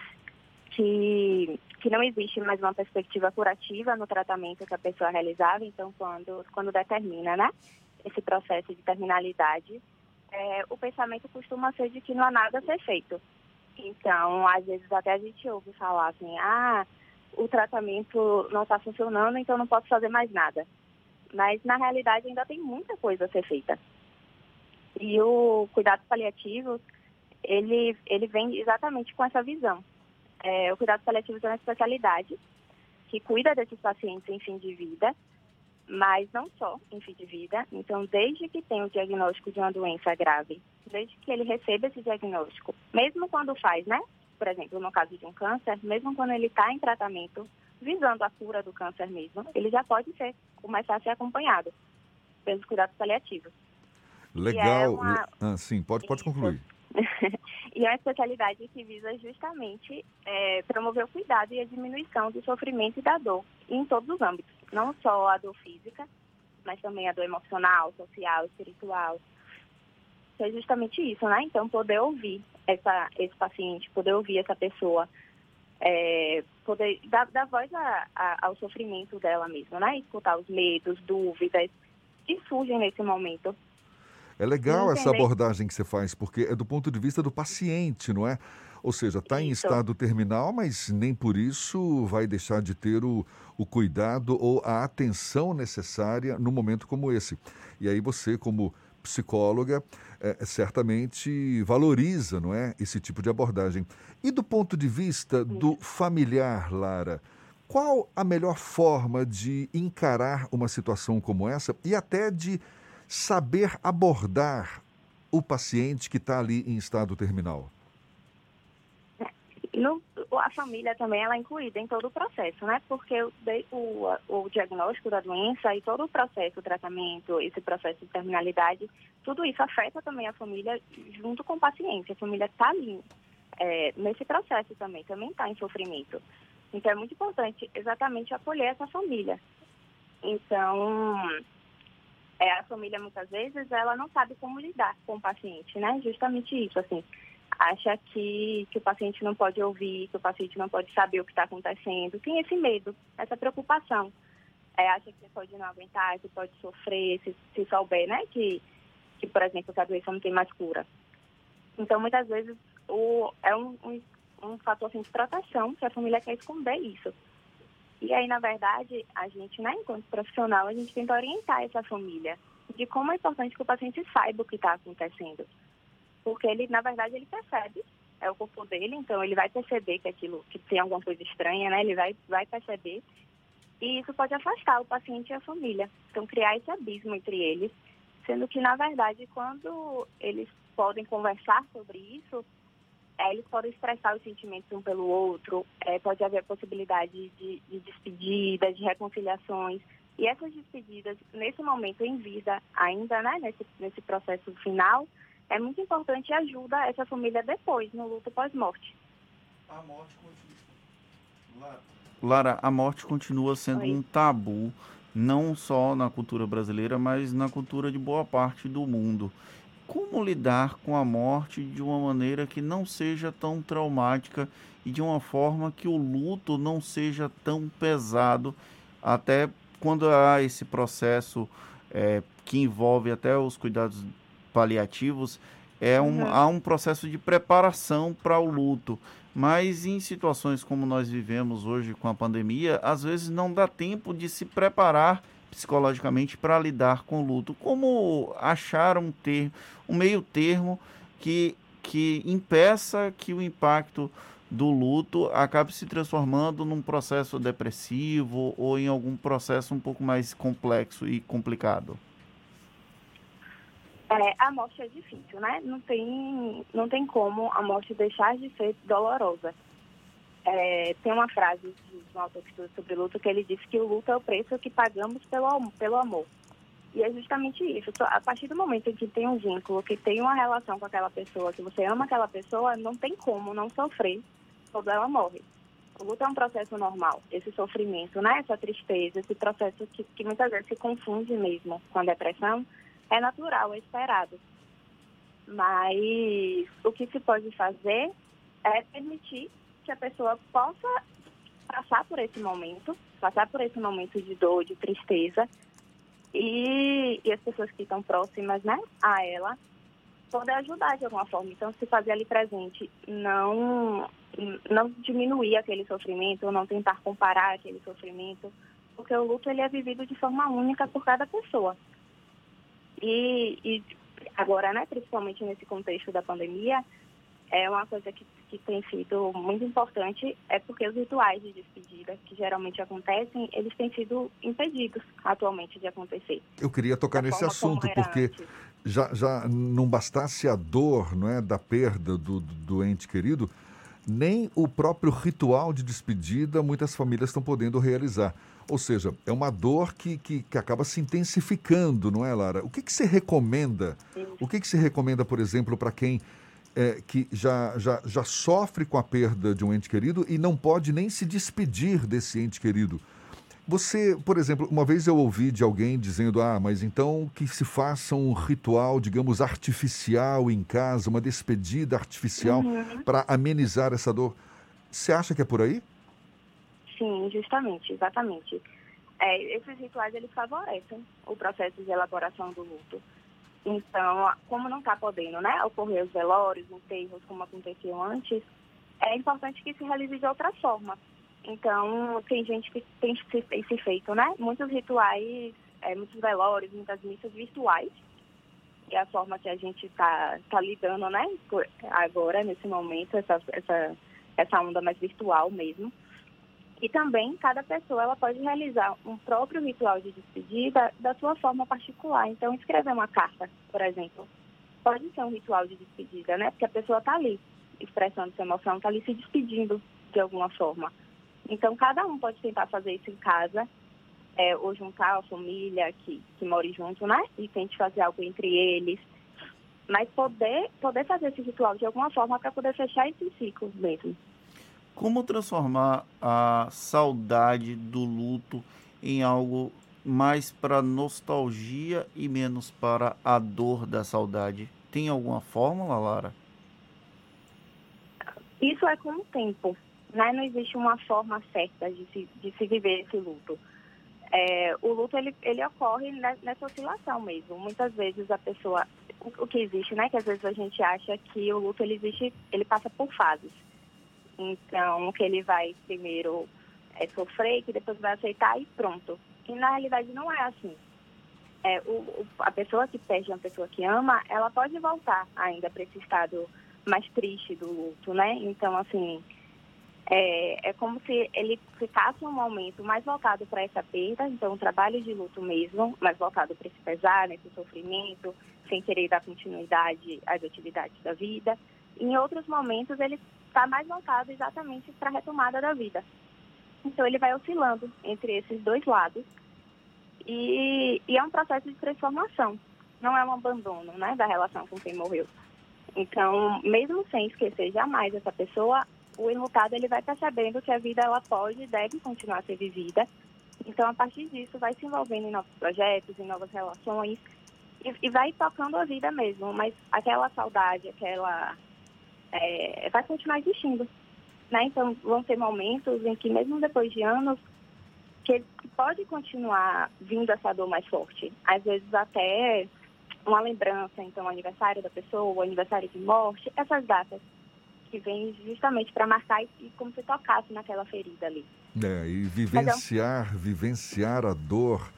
que, que não existe mais uma perspectiva curativa no tratamento que a pessoa realizava, então quando, quando determina né, esse processo de terminalidade, é, o pensamento costuma ser de que não há nada a ser feito. Então, às vezes até a gente ouve falar assim, ah, o tratamento não está funcionando, então não posso fazer mais nada. Mas, na realidade, ainda tem muita coisa a ser feita. E o cuidado paliativo, ele, ele vem exatamente com essa visão. É, o cuidado paliativo é uma especialidade que cuida desses pacientes em fim de vida, mas não só em fim de vida. Então, desde que tem o diagnóstico de uma doença grave, desde que ele receba esse diagnóstico, mesmo quando faz, né? Por exemplo, no caso de um câncer, mesmo quando ele está em tratamento, visando a cura do câncer mesmo, ele já pode ser, começar a ser acompanhado pelos cuidados paliativos. Legal. É uma... ah, sim, pode, pode concluir. [LAUGHS] e é uma especialidade que visa justamente é, promover o cuidado e a diminuição do sofrimento e da dor em todos os âmbitos, não só a dor física, mas também a dor emocional, social, espiritual. É justamente isso, né? Então, poder ouvir essa, esse paciente, poder ouvir essa pessoa, é, poder dar, dar voz a, a, ao sofrimento dela mesma, né? Escutar os medos, dúvidas que surgem nesse momento é legal essa abordagem que você faz, porque é do ponto de vista do paciente, não é? Ou seja, está em estado terminal, mas nem por isso vai deixar de ter o, o cuidado ou a atenção necessária no momento como esse. E aí você, como psicóloga, é, certamente valoriza, não é, esse tipo de abordagem. E do ponto de vista do familiar, Lara, qual a melhor forma de encarar uma situação como essa e até de saber abordar o paciente que está ali em estado terminal? No, a família também ela é incluída em todo o processo, né? Porque o, o, o, diagnóstico da doença e todo o processo, o tratamento, esse processo de terminalidade, tudo isso afeta também a família junto com o paciente. A família está ali é, nesse processo também, também está em sofrimento. Então é muito importante exatamente acolher essa família. Então, é, a família muitas vezes ela não sabe como lidar com o paciente, né? Justamente isso, assim, acha que, que o paciente não pode ouvir, que o paciente não pode saber o que está acontecendo, tem esse medo, essa preocupação. É, acha que pode não aguentar, que pode sofrer, se, se souber, né? Que, que, por exemplo, que a doença não tem mais cura. Então, muitas vezes, o, é um, um, um fator assim, de proteção que a família quer esconder isso. E aí, na verdade, a gente, né, enquanto profissional, a gente tenta orientar essa família de como é importante que o paciente saiba o que está acontecendo. Porque ele, na verdade, ele percebe, é o corpo dele, então ele vai perceber que aquilo, que tem alguma coisa estranha, né, ele vai, vai perceber. E isso pode afastar o paciente e a família. Então, criar esse abismo entre eles, sendo que, na verdade, quando eles podem conversar sobre isso, é, eles podem expressar os sentimentos um pelo outro, é, pode haver a possibilidade de, de despedidas, de reconciliações. E essas despedidas, nesse momento em vida, ainda né, nesse, nesse processo final, é muito importante e ajuda essa família depois, no luto pós-morte. A morte continua. Lara, a morte continua sendo Oi. um tabu, não só na cultura brasileira, mas na cultura de boa parte do mundo como lidar com a morte de uma maneira que não seja tão traumática e de uma forma que o luto não seja tão pesado, até quando há esse processo é, que envolve até os cuidados paliativos, é um, uhum. há um processo de preparação para o luto. Mas em situações como nós vivemos hoje com a pandemia, às vezes não dá tempo de se preparar psicologicamente para lidar com o luto. Como achar um, ter, um meio termo que, que impeça que o impacto do luto acabe se transformando num processo depressivo ou em algum processo um pouco mais complexo e complicado? É, a morte é difícil, né? Não tem, não tem como a morte deixar de ser dolorosa. É, tem uma frase de um autor que estuda sobre luto que ele diz que o luto é o preço que pagamos pelo, pelo amor. E é justamente isso. A partir do momento que tem um vínculo, que tem uma relação com aquela pessoa, que você ama aquela pessoa, não tem como não sofrer quando ela morre. O luto é um processo normal. Esse sofrimento, né? essa tristeza, esse processo que, que muitas vezes se confunde mesmo com a depressão, é natural, é esperado. Mas o que se pode fazer é permitir que a pessoa possa passar por esse momento, passar por esse momento de dor, de tristeza, e, e as pessoas que estão próximas né, a ela poder ajudar de alguma forma. Então, se fazer ali presente, não, não diminuir aquele sofrimento, não tentar comparar aquele sofrimento, porque o luto ele é vivido de forma única por cada pessoa. E, e agora, né, principalmente nesse contexto da pandemia, é uma coisa que, que tem sido muito importante é porque os rituais de despedida que geralmente acontecem, eles têm sido impedidos atualmente de acontecer. Eu queria tocar nesse assunto, porque antes. já, já não bastasse a dor não é, da perda do, do ente querido, nem o próprio ritual de despedida muitas famílias estão podendo realizar. Ou seja, é uma dor que, que, que acaba se intensificando, não é, Lara? O que, que você recomenda? O que, que você recomenda, por exemplo, para quem é, que já, já, já sofre com a perda de um ente querido e não pode nem se despedir desse ente querido? Você, por exemplo, uma vez eu ouvi de alguém dizendo: ah, mas então que se faça um ritual, digamos, artificial em casa, uma despedida artificial Uhum. para amenizar essa dor. Você acha que é por aí? Sim, justamente, exatamente. É, esses rituais, eles favorecem o processo de elaboração do luto. Então, como não está podendo né, ocorrer os velórios, enterros, como aconteciam antes, é importante que se realize de outra forma. Então, tem gente que tem se, tem se feito, né? Muitos rituais, é, muitos velórios, muitas missas virtuais, que é a forma que a gente está tá lidando, né? Agora, nesse momento, essa, essa, essa onda mais virtual mesmo. E também cada pessoa ela pode realizar um próprio ritual de despedida da sua forma particular. Então, escrever uma carta, por exemplo, pode ser um ritual de despedida, né? Porque a pessoa está ali expressando sua emoção, está ali se despedindo de alguma forma. Então, cada um pode tentar fazer isso em casa, é, ou juntar a família que, que more junto, né? E tente fazer algo entre eles. Mas poder, poder fazer esse ritual de alguma forma para poder fechar esse ciclo mesmo. Como transformar a saudade do luto em algo mais para nostalgia e menos para a dor da saudade? Tem alguma fórmula, Lara? Isso é com o tempo, né? Não existe uma forma certa de se, de se viver esse luto. É, o luto, ele, ele ocorre ne- nessa oscilação mesmo. Muitas vezes a pessoa... O, o que existe, né? Que às vezes a gente acha que o luto, ele existe... Ele passa por fases. Então, que ele vai primeiro é, sofrer, que depois vai aceitar e pronto. E na realidade não é assim. É, o, o- a pessoa que perde uma pessoa que ama, ela pode voltar ainda para esse estado mais triste do luto, né? Então, assim, é, é como se ele ficasse um momento mais voltado para essa perda, então, um trabalho de luto mesmo, mais voltado para esse pesar, nesse sofrimento, sem querer dar continuidade às atividades da vida. Em outros momentos, ele está mais voltado exatamente para a retomada da vida. Então, ele vai oscilando entre esses dois lados e, e é um processo de transformação, não é um abandono né, da relação com quem morreu. Então, mesmo sem esquecer jamais essa pessoa, o enlutado ele vai percebendo que a vida ela pode e deve continuar a ser vivida. Então, a partir disso, vai se envolvendo em novos projetos, em novas relações e, e vai tocando a vida mesmo. Mas aquela saudade, aquela é, vai continuar existindo. Né? Então, vão ter momentos em que, mesmo depois de anos, que pode continuar vindo essa dor mais forte. Às vezes até uma lembrança, então, aniversário da pessoa, aniversário de morte, essas datas que vêm justamente para marcar e, como se tocasse naquela ferida ali. É, e vivenciar, vivenciar a dor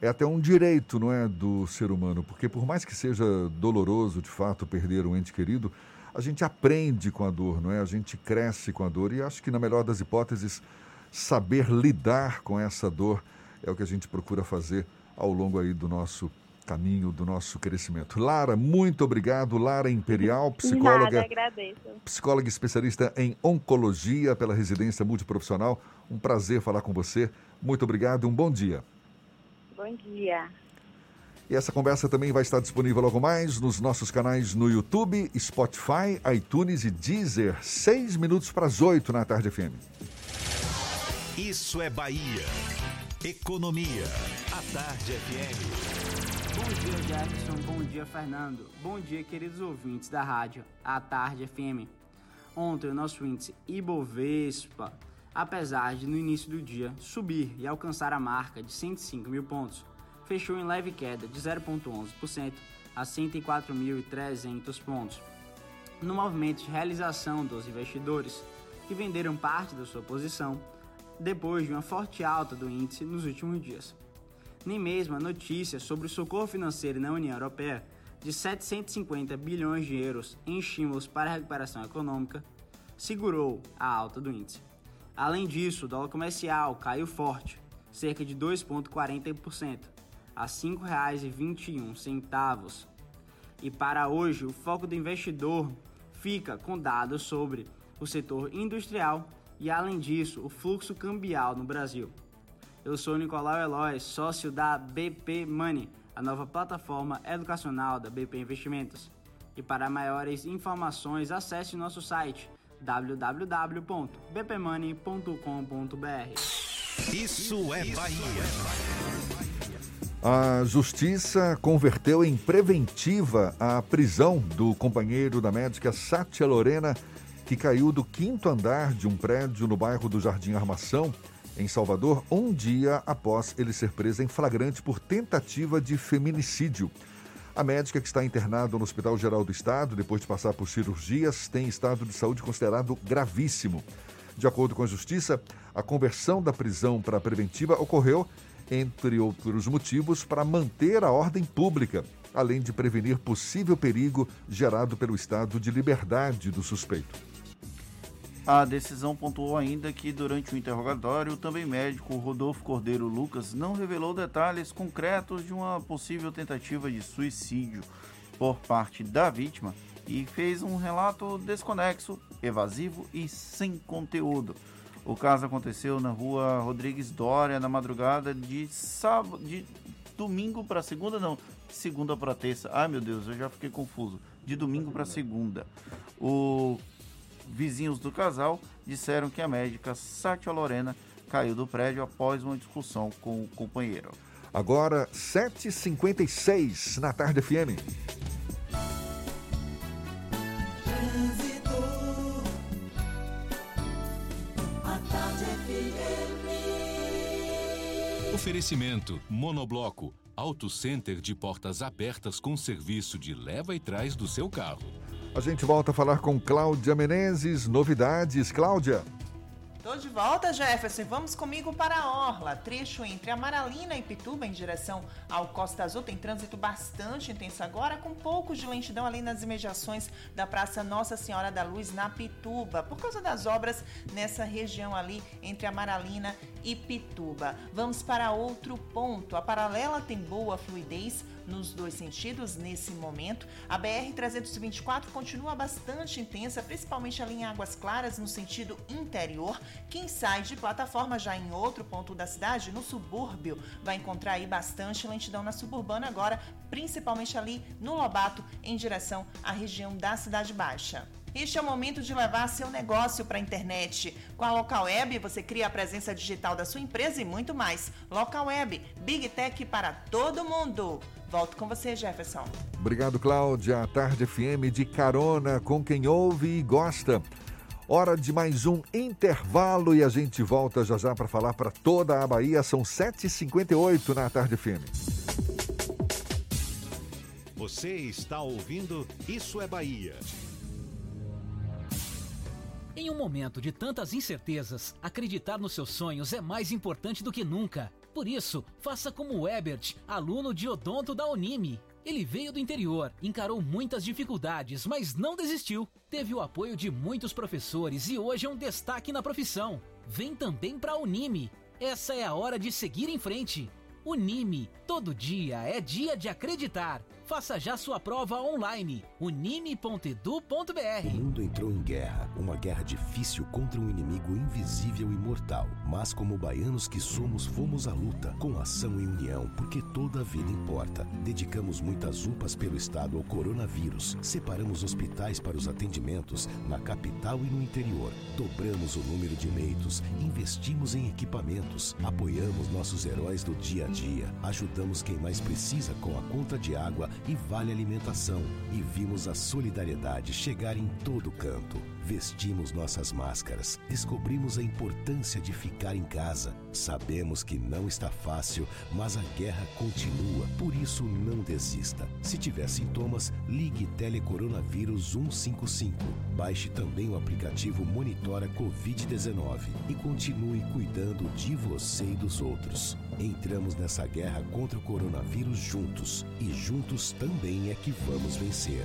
é até um direito, não é, do ser humano, porque por mais que seja doloroso de fato perder um ente querido, a gente aprende com a dor, não é? A gente cresce com a dor e acho que na melhor das hipóteses saber lidar com essa dor é o que a gente procura fazer ao longo aí do nosso caminho, do nosso crescimento. Lara, muito obrigado. Lara Imperial, [LAUGHS] psicóloga Nada, agradeço. psicóloga especialista em oncologia pela residência multiprofissional. Um prazer falar com você. Muito obrigado e um bom dia. Bom dia. E essa conversa também vai estar disponível logo mais nos nossos canais no YouTube, Spotify, iTunes e Deezer. Seis minutos para as oito na tarde FM. Isso é Bahia. Economia. A Tarde FM. Bom dia, Jefferson. Bom dia, Fernando. Bom dia, queridos ouvintes da rádio A Tarde FM. Ontem, o nosso índice Ibovespa, apesar de no início do dia subir e alcançar a marca de 105 mil pontos, fechou em leve queda de 0,11% a 104.300 pontos. No movimento de realização dos investidores, que venderam parte da sua posição depois de uma forte alta do índice nos últimos dias. Nem mesmo a notícia sobre o socorro financeiro na União Europeia de 750 bilhões de euros em estímulos para a recuperação econômica segurou a alta do índice. Além disso, o dólar comercial caiu forte, cerca de 2,40%, a R$ 5,21. E para hoje, o foco do investidor fica com dados sobre o setor industrial e, além disso, o fluxo cambial no Brasil. Eu sou Nicolau Eloy, sócio da BP Money, a nova plataforma educacional da BP Investimentos. E para maiores informações, acesse nosso site www.bpmoney.com.br. Isso é Bahia. A justiça converteu em preventiva a prisão do companheiro da médica Sátia Lorena, que caiu do quinto andar de um prédio no bairro do Jardim Armação, em Salvador, um dia após ele ser preso em flagrante por tentativa de feminicídio. A médica que está internada no Hospital Geral do Estado, depois de passar por cirurgias, tem estado de saúde considerado gravíssimo. De acordo com a Justiça, a conversão da prisão para preventiva ocorreu entre outros motivos, para manter a ordem pública, além de prevenir possível perigo gerado pelo estado de liberdade do suspeito. A decisão pontuou ainda que, durante o interrogatório, também médico Rodolfo Cordeiro Lucas não revelou detalhes concretos de uma possível tentativa de suicídio por parte da vítima e fez um relato desconexo, evasivo e sem conteúdo. O caso aconteceu na rua Rodrigues Dória na madrugada de sábado, de domingo para segunda, não, segunda para terça. Ai meu Deus, eu já fiquei confuso. De domingo para segunda. O vizinhos do casal disseram que a médica Sátia Lorena caiu do prédio após uma discussão com o companheiro. Agora, 7h56 na tarde FM. Oferecimento Monobloco, Auto Center de portas abertas com serviço de leva e trás do seu carro. A gente volta a falar com Cláudia Menezes. Novidades, Cláudia. Tô de volta, Jefferson. Vamos comigo para a Orla. Trecho entre Amaralina e Pituba em direção ao Costa Azul tem trânsito bastante intenso agora, com poucos de lentidão ali nas imediações da Praça Nossa Senhora da Luz na Pituba, por causa das obras nessa região ali entre Amaralina e Pituba. Vamos para outro ponto. A paralela tem boa fluidez nos dois sentidos nesse momento. A BR-324 continua bastante intensa, principalmente ali em Águas Claras, no sentido interior. Quem sai de plataforma já em outro ponto da cidade, no subúrbio, vai encontrar aí bastante lentidão na suburbana agora, principalmente ali no Lobato, em direção à região da Cidade Baixa. Este é o momento de levar seu negócio para a internet. Com a Local Web, você cria a presença digital da sua empresa e muito mais. Local Web, Big Tech para todo mundo. Volto com você, Jefferson. Obrigado, Cláudia. A Tarde FM de carona com quem ouve e gosta. Hora de mais um intervalo e a gente volta já já para falar para toda a Bahia. São 7h58 na Tarde FM. Você está ouvindo Isso é Bahia. Em um momento de tantas incertezas, acreditar nos seus sonhos é mais importante do que nunca. Por isso, faça como o Ebert, aluno de odonto da Unime. Ele veio do interior, encarou muitas dificuldades, mas não desistiu. Teve o apoio de muitos professores e hoje é um destaque na profissão. Vem também para a Unime. Essa é a hora de seguir em frente. Unime, todo dia é dia de acreditar. Faça já sua prova online. unime.edu.br. O mundo entrou em guerra, uma guerra difícil contra um inimigo invisível e mortal. Mas como baianos que somos, fomos à luta, com ação e união, porque toda a vida importa. Dedicamos muitas UPAs pelo estado ao coronavírus. Separamos hospitais para os atendimentos na capital e no interior. Dobramos o número de leitos, investimos em equipamentos, apoiamos nossos heróis do dia a dia, ajudamos quem mais precisa com a conta de água e Vale Alimentação e vimos a solidariedade chegar em todo canto. Vestimos nossas máscaras, descobrimos a importância de ficar em casa. Sabemos que não está fácil, mas a guerra continua, por isso não desista. Se tiver sintomas, ligue Telecoronavírus 155. Baixe também o aplicativo Monitora Covid-19 e continue cuidando de você e dos outros. Entramos nessa guerra contra o coronavírus juntos e juntos também é que vamos vencer.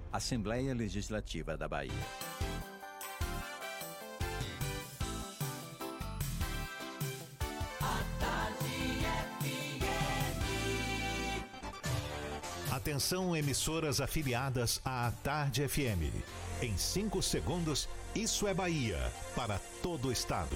Assembleia Legislativa da Bahia. Atenção, emissoras afiliadas à Tarde FM. Em 5 segundos, isso é Bahia para todo o estado.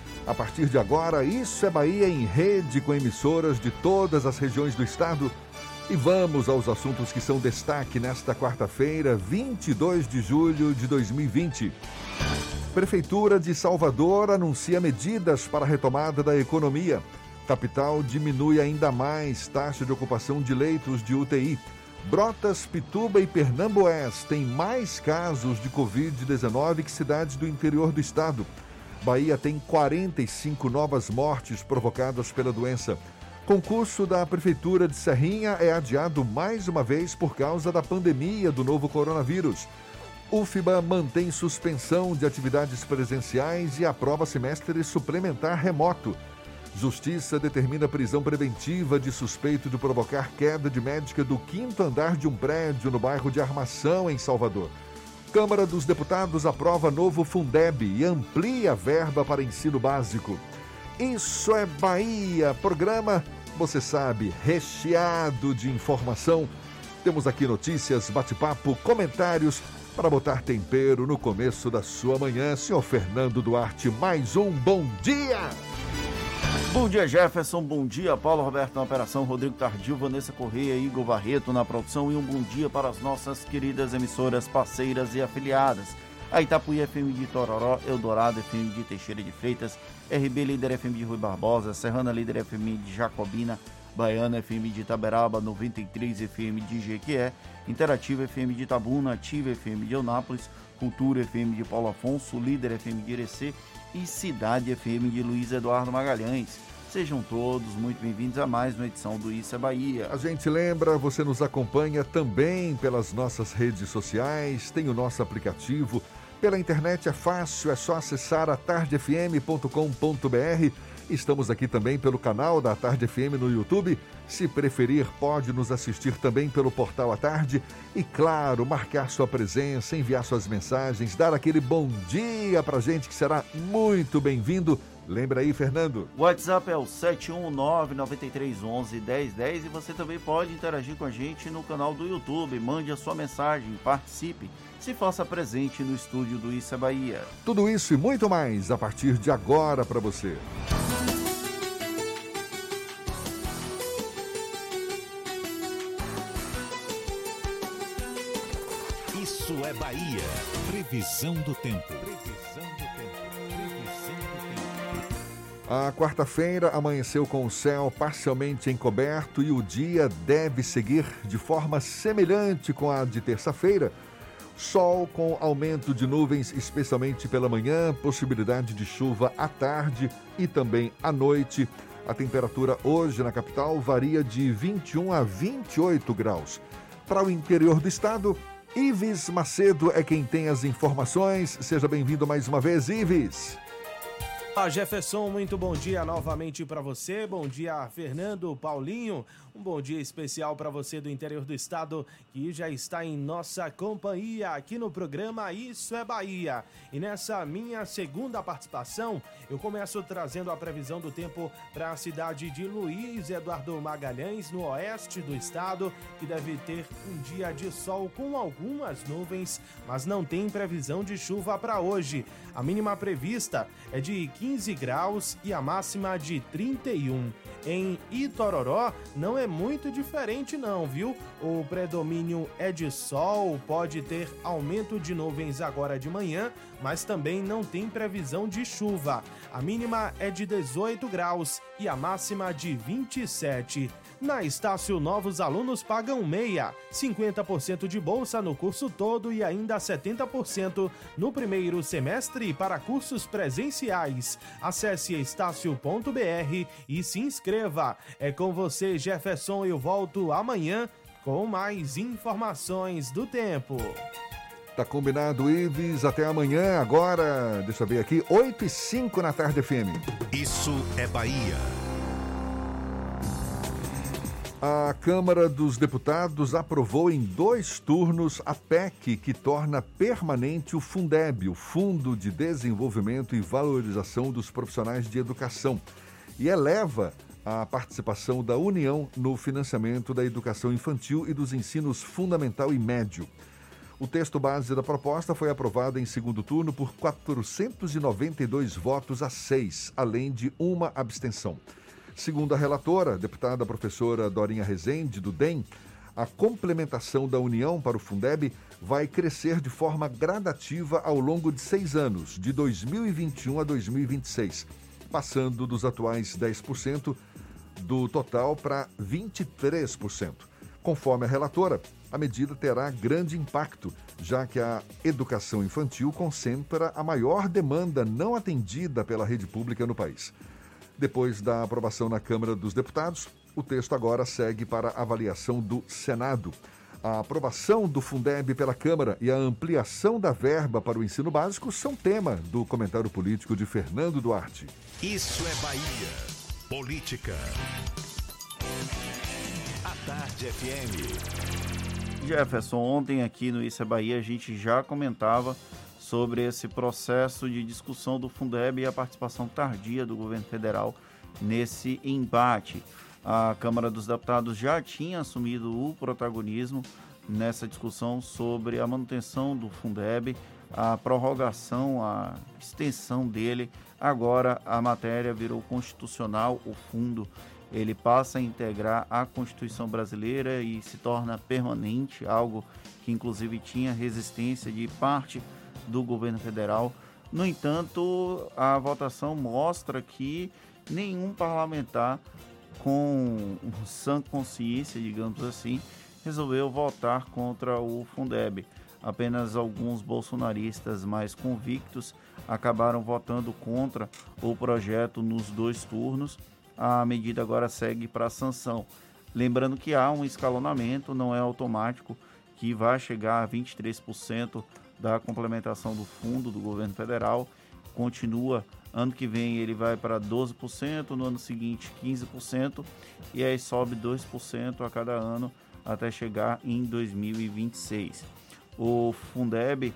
A partir de agora, Isso é Bahia em rede com emissoras de todas as regiões do estado. E vamos aos assuntos que são destaque nesta quarta-feira, 22 de julho de 2020. Prefeitura de Salvador anuncia medidas para a retomada da economia. Capital diminui ainda mais taxa de ocupação de leitos de UTI. Brotas, Pituba e Pernambués têm mais casos de Covid-19 que cidades do interior do estado. Bahia tem 45 novas mortes provocadas pela doença. Concurso da Prefeitura de Serrinha é adiado mais uma vez por causa da pandemia do novo coronavírus. UFBA mantém suspensão de atividades presenciais e aprova semestre suplementar remoto. Justiça determina prisão preventiva de suspeito de provocar queda de médica do quinto andar de um prédio no bairro de Armação, em Salvador. Câmara dos Deputados aprova novo Fundeb e amplia a verba para ensino básico. Isso é Bahia, programa, você sabe, recheado de informação. Temos aqui notícias, bate-papo, comentários para botar tempero no começo da sua manhã. Senhor Fernando Duarte, mais um bom dia! Bom dia, Jefferson. Bom dia, Paulo Roberto na operação, Rodrigo Tardio, Vanessa Correia, Igor Barreto na produção e um bom dia para as nossas queridas emissoras parceiras e afiliadas. A Itapuí FM de Tororó, Eldorado FM de Teixeira de Freitas, RB Líder FM de Rui Barbosa, Serrana Líder FM de Jacobina, Baiana FM de Itaberaba, 93 FM de Jequié, Interativa FM de Itabuna, Ativa FM de Eunápolis, Cultura FM de Paulo Afonso, Líder FM de Irecê e Cidade FM de Luiz Eduardo Magalhães. Sejam todos muito bem-vindos a mais uma edição do Isso é Bahia. A gente lembra, você nos acompanha também pelas nossas redes sociais, tem o nosso aplicativo. Pela internet é fácil, é só acessar atardefm.com.br. Estamos aqui também pelo canal da Tarde FM no YouTube. Se preferir, pode nos assistir também pelo portal à tarde. E claro, marcar sua presença, enviar suas mensagens, dar aquele bom dia pra gente que será muito bem-vindo. Lembra aí, Fernando? O WhatsApp é o 71993111010 e você também pode interagir com a gente no canal do YouTube. Mande a sua mensagem, participe, se faça presente no estúdio do Isso é Bahia. Tudo isso e muito mais a partir de agora para você. Isso é Bahia. Previsão do tempo. Previsão do tempo. Previsão do tempo. A quarta-feira amanheceu com o céu parcialmente encoberto e o dia deve seguir de forma semelhante com a de terça-feira. Sol com aumento de nuvens, especialmente pela manhã, possibilidade de chuva à tarde e também à noite. A temperatura hoje na capital varia de 21 a 28 graus. Para o interior do estado, Ives Macedo é quem tem as informações. Seja bem-vindo mais uma vez, Ives. Olá, Jefferson, muito bom dia novamente para você. Bom dia, Fernando, Paulinho. Um bom dia especial para você do interior do estado que já está em nossa companhia aqui no programa Isso é Bahia. E nessa minha segunda participação, eu começo trazendo a previsão do tempo para a cidade de Luiz Eduardo Magalhães, no oeste do estado, que deve ter um dia de sol com algumas nuvens, mas não tem previsão de chuva para hoje. A mínima prevista é de 15 graus e a máxima de 31. Em Itororó não é muito diferente não, viu? O predomínio é de sol, pode ter aumento de nuvens agora de manhã, mas também não tem previsão de chuva. A mínima é de 18 graus e a máxima de 27. Na Estácio, novos alunos pagam meia, 50% de bolsa no curso todo e ainda 70% no primeiro semestre para cursos presenciais. Acesse estácio.br e se inscreva. É com você, Jefferson. Eu volto amanhã com mais informações do tempo. Tá combinado, Ives. Até amanhã. Agora, deixa eu ver aqui, 8 e 5 na tarde, FM. Isso é Bahia. A Câmara dos Deputados aprovou em dois turnos a PEC que torna permanente o Fundeb, o Fundo de Desenvolvimento e Valorização dos Profissionais de Educação, e eleva a participação da União no financiamento da educação infantil e dos ensinos fundamental e médio. O texto base da proposta foi aprovado em segundo turno por 492 votos a 6, além de uma abstenção. Segundo a relatora, deputada professora Dorinha Rezende, do DEM, a complementação da União para o Fundeb vai crescer de forma gradativa ao longo de seis anos, de 2021 a 2026, passando dos atuais 10% do total para 23%. Conforme a relatora, a medida terá grande impacto, já que a educação infantil concentra a maior demanda não atendida pela rede pública no país. Depois da aprovação na Câmara dos Deputados, o texto agora segue para avaliação do Senado. A aprovação do Fundeb pela Câmara e a ampliação da verba para o ensino básico são tema do comentário político de Fernando Duarte. Isso é Bahia. Política. A Tarde FM. Jefferson, ontem aqui no Isso é Bahia a gente já comentava sobre esse processo de discussão do Fundeb e a participação tardia do governo federal nesse embate. A Câmara dos Deputados já tinha assumido o protagonismo nessa discussão sobre a manutenção do Fundeb, a prorrogação, a extensão dele. Agora a matéria virou constitucional, o fundo ele passa a integrar a Constituição brasileira e se torna permanente, algo que inclusive tinha resistência de parte do governo federal. No entanto, a votação mostra que nenhum parlamentar com sã consciência, digamos assim, resolveu votar contra o Fundeb. Apenas alguns bolsonaristas mais convictos acabaram votando contra o projeto nos dois turnos. A medida agora segue para sanção. Lembrando que há um escalonamento, não é automático, que vai chegar a 23% da complementação do fundo do governo federal. Continua, ano que vem ele vai para 12%, no ano seguinte 15%, e aí sobe 2% a cada ano até chegar em 2026. O Fundeb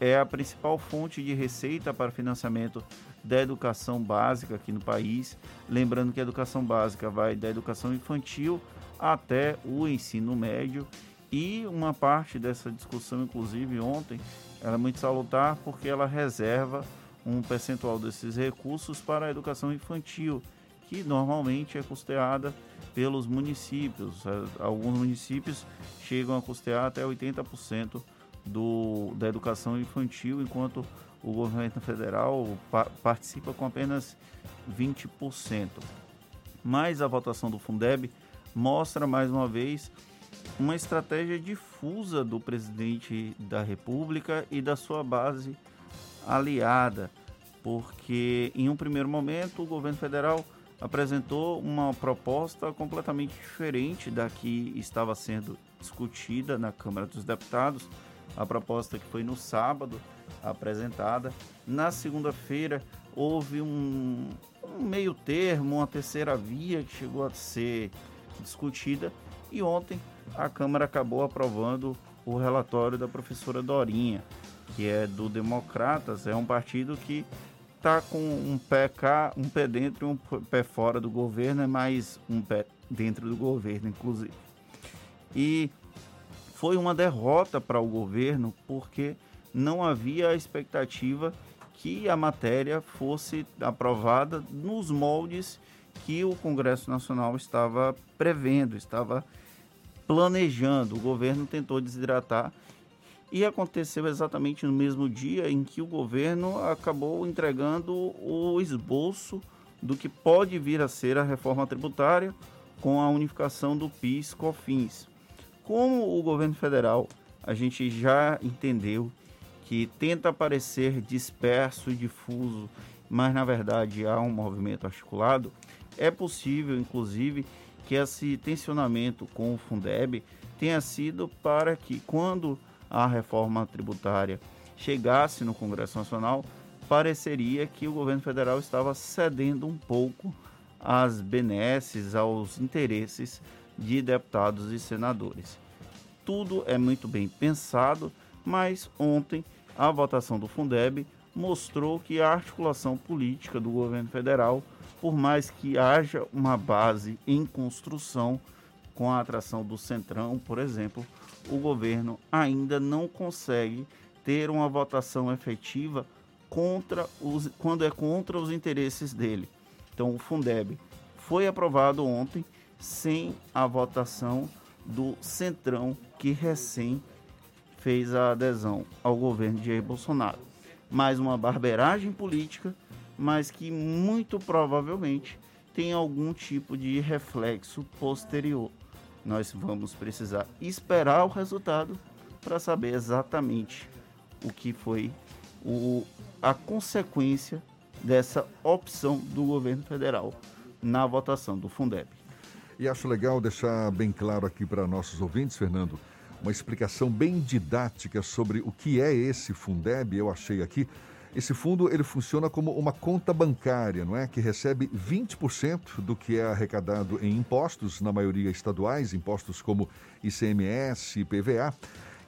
é a principal fonte de receita para financiamento da educação básica aqui no país. Lembrando que a educação básica vai da educação infantil até o ensino médio. E uma parte dessa discussão, inclusive ontem, ela é muito salutar porque ela reserva um percentual desses recursos para a educação infantil, que normalmente é custeada pelos municípios. É, alguns municípios chegam a custear até 80% do, da educação infantil, enquanto o governo federal pa participa com apenas 20%. Mas a votação do Fundeb mostra mais uma vez uma estratégia difusa do presidente da República e da sua base aliada, porque em um primeiro momento o governo federal apresentou uma proposta completamente diferente da que estava sendo discutida na Câmara dos Deputados, a proposta que foi no sábado apresentada. Na segunda-feira houve um, um meio termo, uma terceira via que chegou a ser discutida e ontem a Câmara acabou aprovando o relatório da professora Dorinha, que é do Democratas, é um partido que está com um pé cá, um pé dentro e um pé fora do governo, é mais um pé dentro do governo, inclusive. E foi uma derrota para o governo porque não havia a expectativa que a matéria fosse aprovada nos moldes que o Congresso Nacional estava prevendo, estava planejando. O governo tentou desidratar e aconteceu exatamente no mesmo dia em que o governo acabou entregando o esboço do que pode vir a ser a reforma tributária com a unificação do PIS/COFINS. Como o governo federal, a gente já entendeu que tenta parecer disperso e difuso, mas na verdade há um movimento articulado, é possível, inclusive, que esse tensionamento com o Fundeb tenha sido para que, quando a reforma tributária chegasse no Congresso Nacional, pareceria que o governo federal estava cedendo um pouco às benesses, aos interesses de deputados e senadores. Tudo é muito bem pensado, mas ontem a votação do Fundeb mostrou que a articulação política do governo federal, por mais que haja uma base em construção com a atração do Centrão, por exemplo, o governo ainda não consegue ter uma votação efetiva contra os, quando é contra os interesses dele. Então, o Fundeb foi aprovado ontem sem a votação do Centrão, que recém fez a adesão ao governo de Jair Bolsonaro. Mais uma barberagem política, mas que muito provavelmente tem algum tipo de reflexo posterior. Nós vamos precisar esperar o resultado para saber exatamente o que foi o, a consequência dessa opção do governo federal na votação do Fundeb. E acho legal deixar bem claro aqui para nossos ouvintes, Fernando, uma explicação bem didática sobre o que é esse Fundeb, eu achei aqui. Esse fundo ele funciona como uma conta bancária, não é? Que recebe 20% do que é arrecadado em impostos, na maioria estaduais, impostos como ICMS, PVA.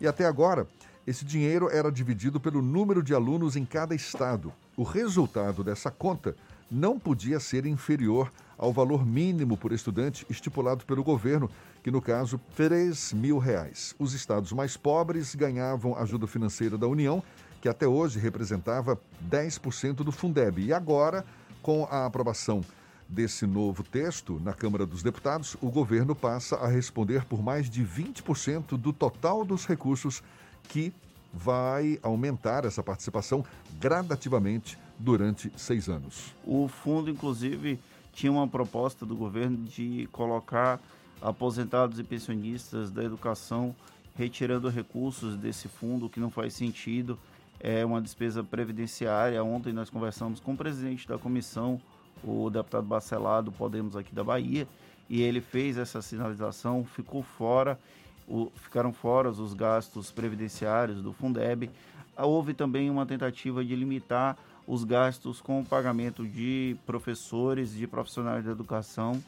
E até agora, esse dinheiro era dividido pelo número de alunos em cada estado. O resultado dessa conta não podia ser inferior ao valor mínimo por estudante estipulado pelo governo, que no caso, 3 mil reais. Os estados mais pobres ganhavam ajuda financeira da União, que até hoje representava 10% do Fundeb. E agora, com a aprovação desse novo texto na Câmara dos Deputados, o governo passa a responder por mais de 20% do total dos recursos que vai aumentar essa participação gradativamente durante seis anos. O fundo, inclusive, tinha uma proposta do governo de colocar aposentados e pensionistas da educação retirando recursos desse fundo, que não faz sentido, é uma despesa previdenciária. Ontem nós conversamos com o presidente da comissão, o deputado Bacelado, Podemos aqui da Bahia, e ele fez essa sinalização, ficou fora, o, ficaram fora os gastos previdenciários do Fundeb. Houve também uma tentativa de limitar os gastos com o pagamento de professores, de profissionais da educação.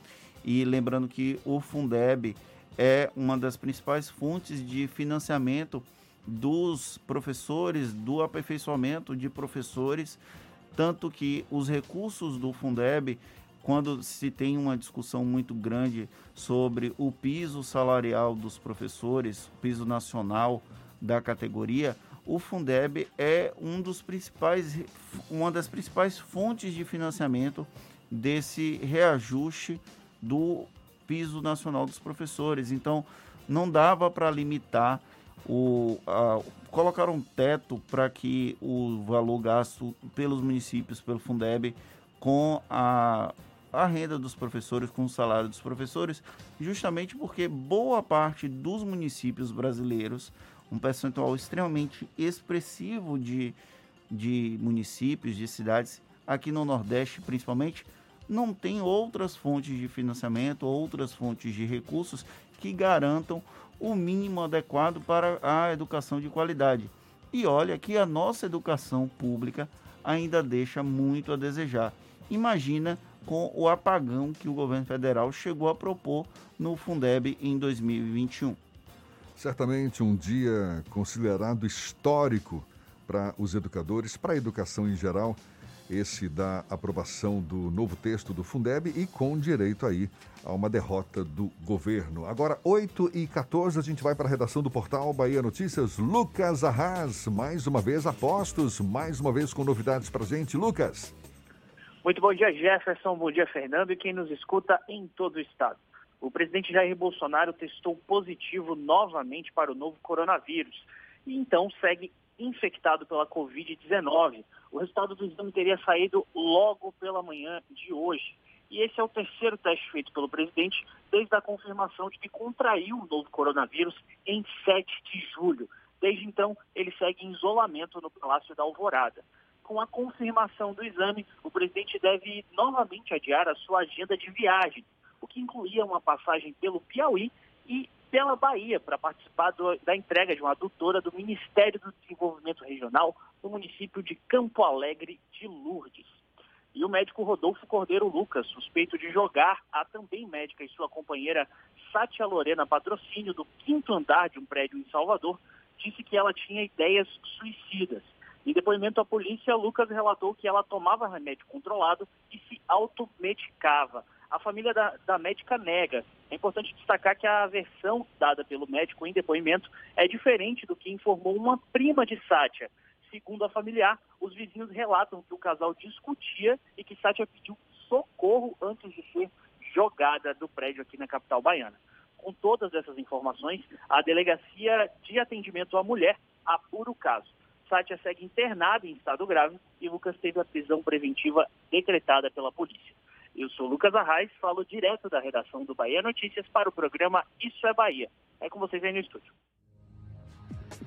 E lembrando que o Fundeb é uma das principais fontes de financiamento dos professores, do aperfeiçoamento de professores, tanto que os recursos do Fundeb, quando se tem uma discussão muito grande sobre o piso salarial dos professores, piso nacional da categoria, o Fundeb é um dos principais, uma das principais fontes de financiamento desse reajuste do piso nacional dos professores. Então, não dava para limitar o a, colocar um teto para que o valor gasto pelos municípios pelo Fundeb com a a renda dos professores com o salário dos professores, justamente porque boa parte dos municípios brasileiros, um percentual extremamente expressivo de, de municípios, de cidades, aqui no Nordeste principalmente, não tem outras fontes de financiamento, outras fontes de recursos que garantam o mínimo adequado para a educação de qualidade. E olha que a nossa educação pública ainda deixa muito a desejar. Imagina com o apagão que o governo federal chegou a propor no Fundeb em 2021. Certamente um dia considerado histórico para os educadores, para a educação em geral, esse da aprovação do novo texto do Fundeb e com direito aí a uma derrota do governo. Agora, 8 e 14 a gente vai para a redação do portal Bahia Notícias. Lucas Arras, mais uma vez apostos, mais uma vez com novidades para gente. Lucas. Muito bom dia, Jefferson. Bom dia, Fernando, e quem nos escuta em todo o estado. O presidente Jair Bolsonaro testou positivo novamente para o novo coronavírus e então segue infectado pela Covid-19. O resultado do exame teria saído logo pela manhã de hoje. E esse é o terceiro teste feito pelo presidente desde a confirmação de que contraiu o novo coronavírus em 7 de julho. Desde então, ele segue em isolamento no Palácio da Alvorada. Com a confirmação do exame, o presidente deve novamente adiar a sua agenda de viagem, o que incluía uma passagem pelo Piauí e pela Bahia para participar do, da entrega de uma adutora do Ministério do Desenvolvimento Regional no município de Campo Alegre de Lourdes. E o médico Rodolfo Cordeiro Lucas, suspeito de jogar a também médica e sua companheira Sátia Lorena Patrocínio do quinto andar de um prédio em Salvador, disse que ela tinha ideias suicidas. Em depoimento à polícia, Lucas relatou que ela tomava remédio controlado e se automedicava. A família da, da médica nega. É importante destacar que a versão dada pelo médico em depoimento é diferente do que informou uma prima de Sátia. Segundo a familiar, os vizinhos relatam que o casal discutia e que Sátia pediu socorro antes de ser jogada do prédio aqui na capital baiana. Com todas essas informações, a Delegacia de Atendimento à Mulher apura o caso. Sátia segue internada em estado grave e Lucas teve a prisão preventiva decretada pela polícia. Eu sou Lucas Arraes, falo direto da redação do Bahia Notícias para o programa Isso é Bahia. É com vocês aí no estúdio.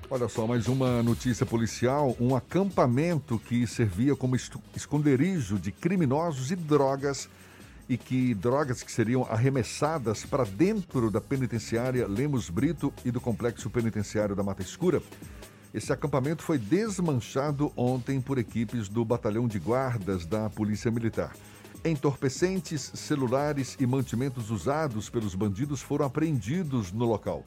Olha só, mais uma notícia policial: um acampamento que servia como esconderijo de criminosos e drogas e que drogas que seriam arremessadas para dentro da penitenciária Lemos Brito e do complexo penitenciário da Mata Escura esse acampamento foi desmanchado ontem por equipes do Batalhão de Guardas da Polícia Militar. Entorpecentes, celulares e mantimentos usados pelos bandidos foram apreendidos no local.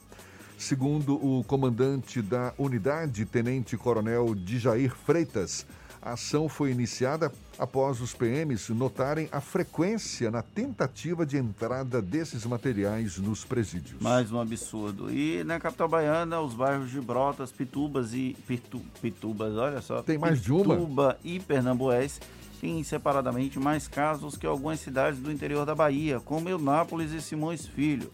Segundo o comandante da unidade, Tenente Coronel Dijair Freitas, a ação foi iniciada após os PMs notarem a frequência na tentativa de entrada desses materiais nos presídios. Mais um absurdo. E na capital baiana, os bairros de Brotas, Pitubas e Pitu, Pitubas, olha só. Tem mais de uma. Pituba e Pernambués têm separadamente mais casos que algumas cidades do interior da Bahia, como Eunápolis e Simões Filho.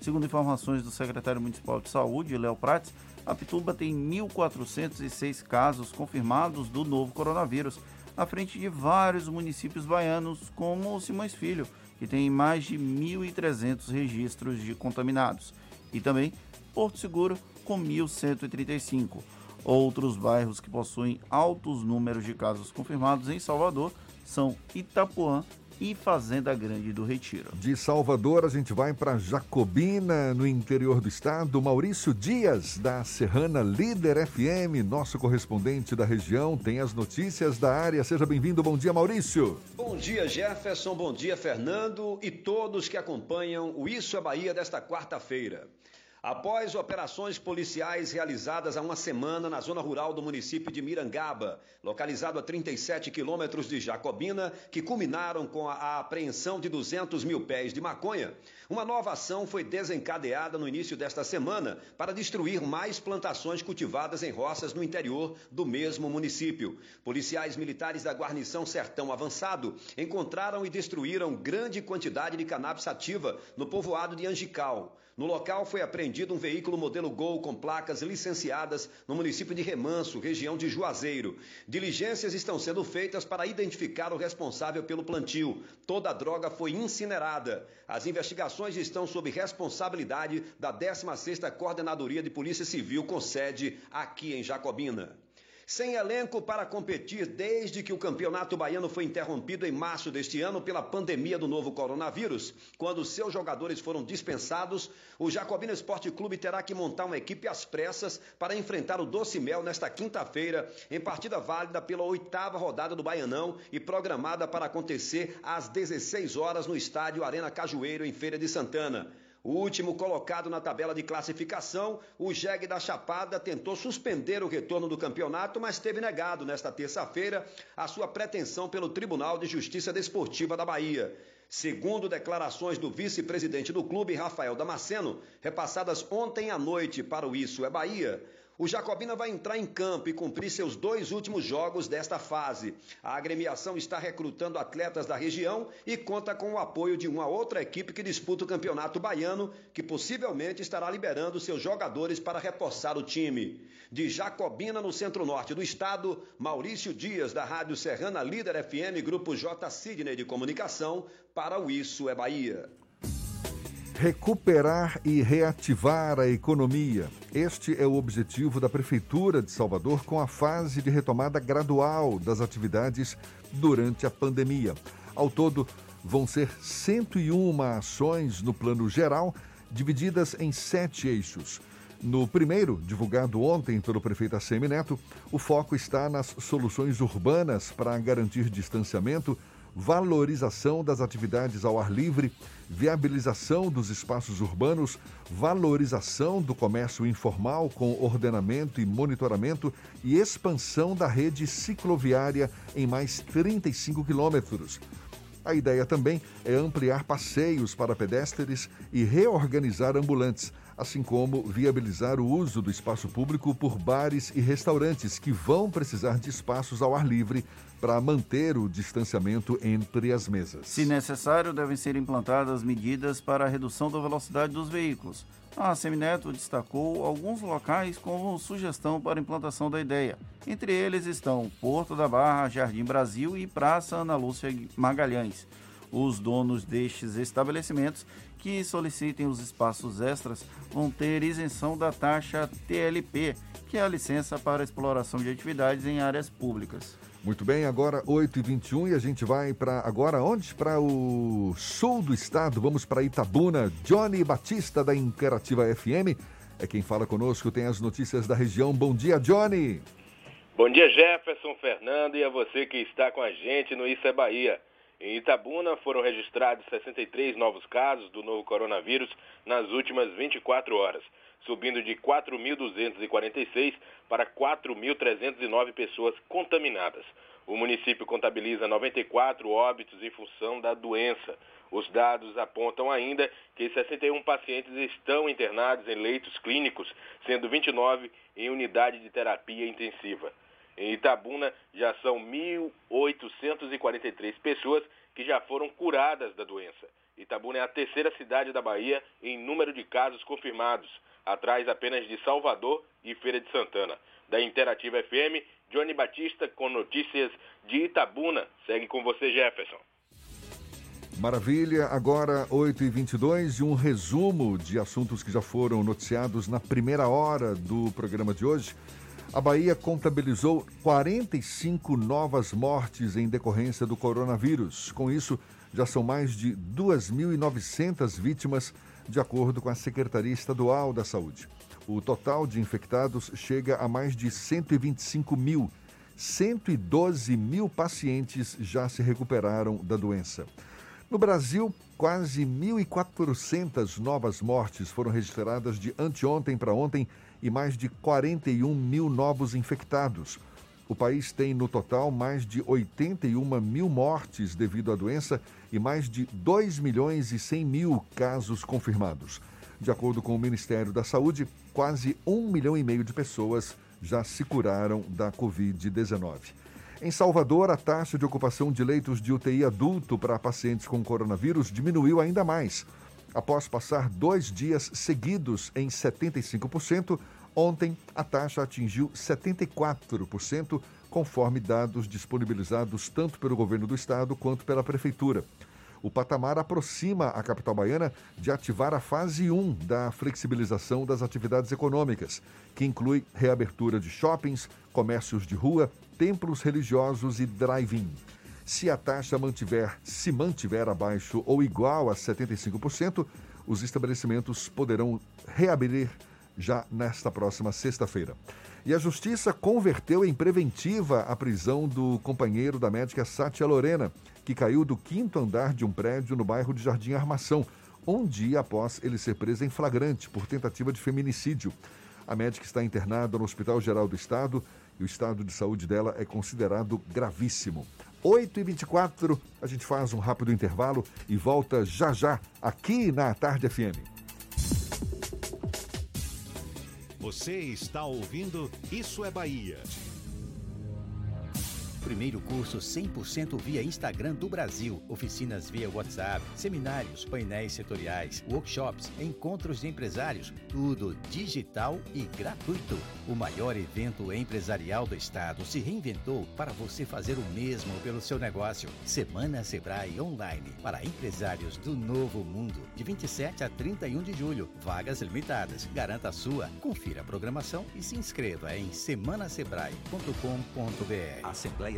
Segundo informações do secretário municipal de saúde, Léo Prates, a Pituba tem 1.406 casos confirmados do novo coronavírus, à frente de vários municípios baianos, como Simões Filho, que tem mais de 1.300 registros de contaminados, e também Porto Seguro, com 1.135. Outros bairros que possuem altos números de casos confirmados em Salvador são Itapuã e Fazenda Grande do Retiro. De Salvador, a gente vai para Jacobina, no interior do estado. Maurício Dias, da Serrana Líder FM, nosso correspondente da região, tem as notícias da área. Seja bem-vindo. Bom dia, Maurício. Bom dia, Jefferson. Bom dia, Fernando e todos que acompanham o Isso é Bahia desta quarta-feira. Após operações policiais realizadas há uma semana na zona rural do município de Mirangaba, localizado a 37 quilômetros de Jacobina, que culminaram com a apreensão de 200 mil pés de maconha, uma nova ação foi desencadeada no início desta semana para destruir mais plantações cultivadas em roças no interior do mesmo município. Policiais militares da guarnição Sertão Avançado encontraram e destruíram grande quantidade de cannabis ativa no povoado de Angical. No local foi apreendido um veículo modelo Gol com placas licenciadas no município de Remanso, região de Juazeiro. Diligências estão sendo feitas para identificar o responsável pelo plantio. Toda a droga foi incinerada. As investigações estão sob responsabilidade da 16ª Coordenadoria de Polícia Civil com sede aqui em Jacobina. Sem elenco para competir desde que o Campeonato Baiano foi interrompido em março deste ano pela pandemia do novo coronavírus, quando seus jogadores foram dispensados, o Jacobina Esporte Clube terá que montar uma equipe às pressas para enfrentar o Doce Mel nesta quinta-feira, em partida válida pela oitava rodada do Baianão e programada para acontecer às 16 horas no estádio Arena Cajueiro, em Feira de Santana. O último colocado na tabela de classificação, o Jeg da Chapada tentou suspender o retorno do campeonato, mas teve negado nesta terça-feira a sua pretensão pelo Tribunal de Justiça Desportiva da Bahia. Segundo declarações do vice-presidente do clube, Rafael Damasceno, repassadas ontem à noite para o Isso é Bahia, o Jacobina vai entrar em campo e cumprir seus dois últimos jogos desta fase. A agremiação está recrutando atletas da região e conta com o apoio de uma outra equipe que disputa o Campeonato Baiano, que possivelmente estará liberando seus jogadores para reforçar o time. De Jacobina, no centro-norte do estado, Maurício Dias, da Rádio Serrana Líder FM, Grupo J. Sidney de Comunicação, para o Isso é Bahia. Recuperar e reativar a economia. Este é o objetivo da Prefeitura de Salvador com a fase de retomada gradual das atividades durante a pandemia. Ao todo, vão ser 101 ações no plano geral, divididas em sete eixos. No primeiro, divulgado ontem pelo prefeito ACM Neto, o foco está nas soluções urbanas para garantir distanciamento, valorização das atividades ao ar livre, viabilização dos espaços urbanos, valorização do comércio informal com ordenamento e monitoramento e expansão da rede cicloviária em mais 35 quilômetros. A ideia também é ampliar passeios para pedestres e reorganizar ambulantes, assim como viabilizar o uso do espaço público por bares e restaurantes que vão precisar de espaços ao ar livre para manter o distanciamento entre as mesas. Se necessário, devem ser implantadas medidas para a redução da velocidade dos veículos. A Semineto destacou alguns locais como sugestão para implantação da ideia. Entre eles estão Porto da Barra, Jardim Brasil e Praça Ana Lúcia Magalhães. Os donos destes estabelecimentos que solicitem os espaços extras vão ter isenção da taxa TLP, que é a licença para exploração de atividades em áreas públicas. Muito bem, agora 8h21 e a gente vai para agora onde? Para o sul do estado, vamos para Itabuna. Johnny Batista da Interativa FM é quem fala conosco, tem as notícias da região. Bom dia, Johnny. Bom dia, Jefferson Fernando e a você que está com a gente no Isso é Bahia. Em Itabuna foram registrados 63 novos casos do novo coronavírus nas últimas 24 horas, subindo de 4.246 para 4.309 pessoas contaminadas. O município contabiliza 94 óbitos em função da doença. Os dados apontam ainda que 61 pacientes estão internados em leitos clínicos, sendo 29 em unidade de terapia intensiva. Em Itabuna, já são 1.843 pessoas que já foram curadas da doença. Itabuna é a terceira cidade da Bahia em número de casos confirmados, atrás apenas de Salvador e Feira de Santana. Da Interativa FM, Johnny Batista com notícias de Itabuna. Segue com você, Jefferson. Maravilha, agora 8h22 e um resumo de assuntos que já foram noticiados na primeira hora do programa de hoje. A Bahia contabilizou 45 novas mortes em decorrência do coronavírus. Com isso, já são mais de 2.900 vítimas, de acordo com a Secretaria Estadual da Saúde. O total de infectados chega a mais de 125 mil. 112 mil pacientes já se recuperaram da doença. No Brasil, quase 1.400 novas mortes foram registradas de anteontem para ontem e mais de 41 mil novos infectados. O país tem, no total, mais de 81 mil mortes devido à doença e mais de 2 milhões e 100 mil casos confirmados. De acordo com o Ministério da Saúde, quase 1 milhão e meio de pessoas já se curaram da Covid-19. Em Salvador, a taxa de ocupação de leitos de UTI adulto para pacientes com coronavírus diminuiu ainda mais. Após passar dois dias seguidos em 75%, ontem a taxa atingiu 74%, conforme dados disponibilizados tanto pelo governo do estado quanto pela prefeitura. O patamar aproxima a capital baiana de ativar a fase 1 da flexibilização das atividades econômicas, que inclui reabertura de shoppings, comércios de rua, templos religiosos e drive-in. Se a taxa mantiver, se mantiver abaixo ou igual a 75%, os estabelecimentos poderão reabrir já nesta próxima sexta-feira. E a Justiça converteu em preventiva a prisão do companheiro da médica Sátia Lorena, que caiu do quinto andar de um prédio no bairro de Jardim Armação, um dia após ele ser preso em flagrante por tentativa de feminicídio. A médica está internada no Hospital Geral do Estado e o estado de saúde dela é considerado gravíssimo. 8h24, a gente faz um rápido intervalo e volta já já aqui na Tarde FM. Você está ouvindo Isso é Bahia. Primeiro curso 100% via Instagram do Brasil. Oficinas via WhatsApp, seminários, painéis setoriais, workshops, encontros de empresários. Tudo digital e gratuito. O maior evento empresarial do estado se reinventou para você fazer o mesmo pelo seu negócio. Semana Sebrae Online para empresários do novo mundo. De 27 a 31 de julho. Vagas limitadas. Garanta a sua. Confira a programação e se inscreva em semanasebrae.com.br. Assembleia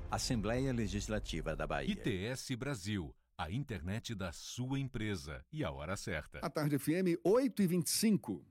Assembleia Legislativa da Bahia. ITS Brasil, a internet da sua empresa e a hora certa. A Tarde FM 8 e 25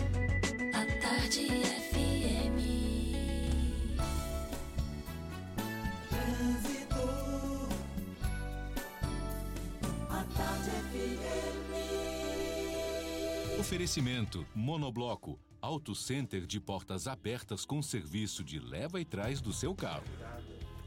A Tarde FM. Trânsito. A Tarde FM. Oferecimento Monobloco, Auto Center de portas abertas com serviço de leva e trás do seu carro.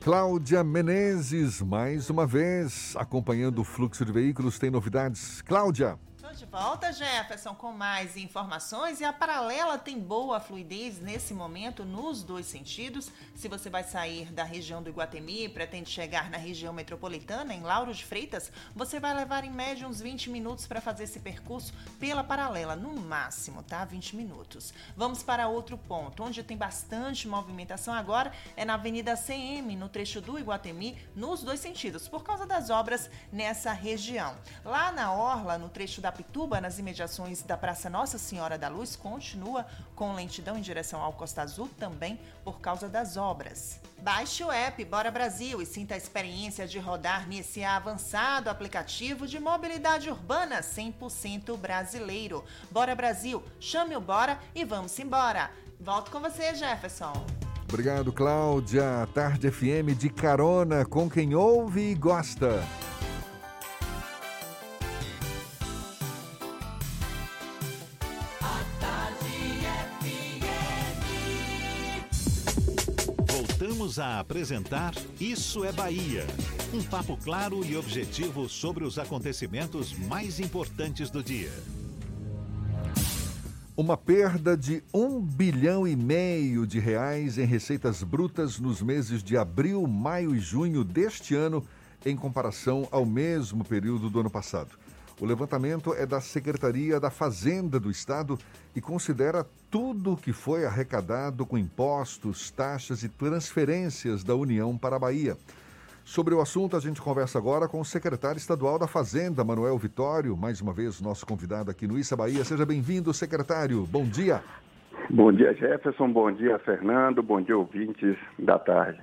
Cláudia Menezes, mais uma vez, acompanhando o fluxo de veículos, tem novidades. Cláudia. De volta, Jefferson, com mais informações. E a paralela tem boa fluidez nesse momento nos dois sentidos. Se você vai sair da região do Iguatemi e pretende chegar na região metropolitana, em Lauro de Freitas, você vai levar em média uns 20 minutos para fazer esse percurso pela paralela, no máximo, tá? 20 minutos. Vamos para outro ponto, onde tem bastante movimentação agora, é na Avenida CM, no trecho do Iguatemi, nos dois sentidos, por causa das obras nessa região. Lá na Orla, no trecho da Pituba, nas imediações da Praça Nossa Senhora da Luz, continua com lentidão em direção ao Costa Azul, também por causa das obras. Baixe o app Bora Brasil e sinta a experiência de rodar nesse avançado aplicativo de mobilidade urbana 100% brasileiro. Bora Brasil, chame o Bora e vamos embora. Volto com você, Jefferson. Obrigado, Cláudia. Tarde FM de carona com quem ouve e gosta. Voltamos a apresentar Isso é Bahia. Um papo claro e objetivo sobre os acontecimentos mais importantes do dia. Uma perda de um bilhão e meio de reais em receitas brutas nos meses de abril, maio e junho deste ano, em comparação ao mesmo período do ano passado. O levantamento é da Secretaria da Fazenda do Estado e considera tudo o que foi arrecadado com impostos, taxas e transferências da União para a Bahia. Sobre o assunto, a gente conversa agora com o secretário estadual da Fazenda, Manuel Vitório, mais uma vez nosso convidado aqui no Issa Bahia. Seja bem-vindo, secretário. Bom dia. Bom dia, Jefferson. Bom dia, Fernando. Bom dia, ouvintes da tarde.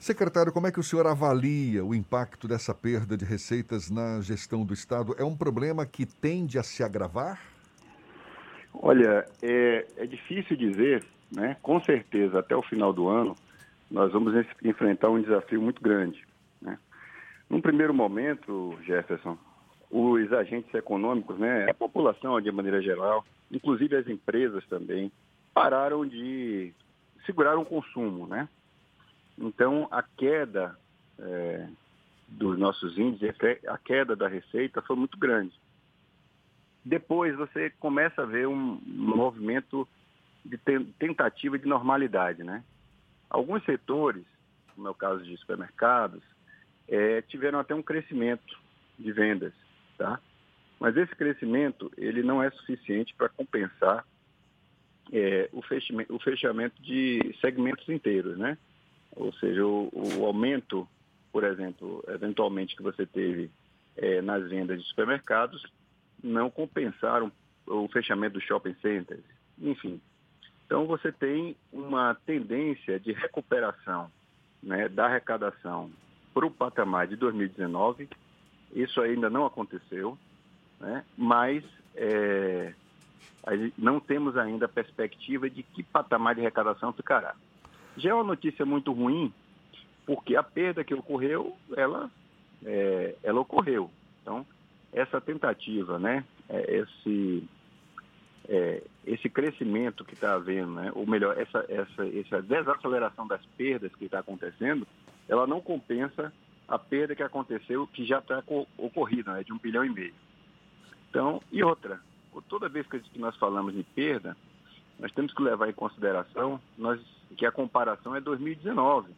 Secretário, como é que o senhor avalia o impacto dessa perda de receitas na gestão do Estado? É um problema que tende a se agravar? Olha, é, é difícil dizer, né? Com certeza, até o final do ano, nós vamos enfrentar um desafio muito grande. Né? Num primeiro momento, Jefferson, os agentes econômicos, né, a população de maneira geral, inclusive as empresas também, pararam de segurar o consumo, né? Então, a queda é, dos nossos índices, a queda da receita foi muito grande. Depois você começa a ver um movimento de tentativa de normalidade, né? Alguns setores, como é o caso de supermercados, é, tiveram até um crescimento de vendas, tá? Mas esse crescimento ele não é suficiente para compensar é, o, fechamento, o, fechamento, de segmentos inteiros, né? Ou seja, o, o aumento, por exemplo, eventualmente que você teve é, nas vendas de supermercados, não compensaram o fechamento dos shopping centers, enfim. Então, você tem uma tendência de recuperação né, da arrecadação para o patamar de 2019. Isso ainda não aconteceu, né, mas é, não temos ainda a perspectiva de que patamar de arrecadação ficará. Já é uma notícia muito ruim, porque a perda que ocorreu, ela, é, ela ocorreu. Então, essa tentativa, né, é, esse é, esse crescimento que está havendo, né, ou melhor, essa, essa, essa desaceleração das perdas que está acontecendo, ela não compensa a perda que aconteceu, que já está ocorrida, né, de um bilhão e meio. Então, e outra, toda vez que nós falamos de perda, nós temos que levar em consideração nós, que a comparação é 2019.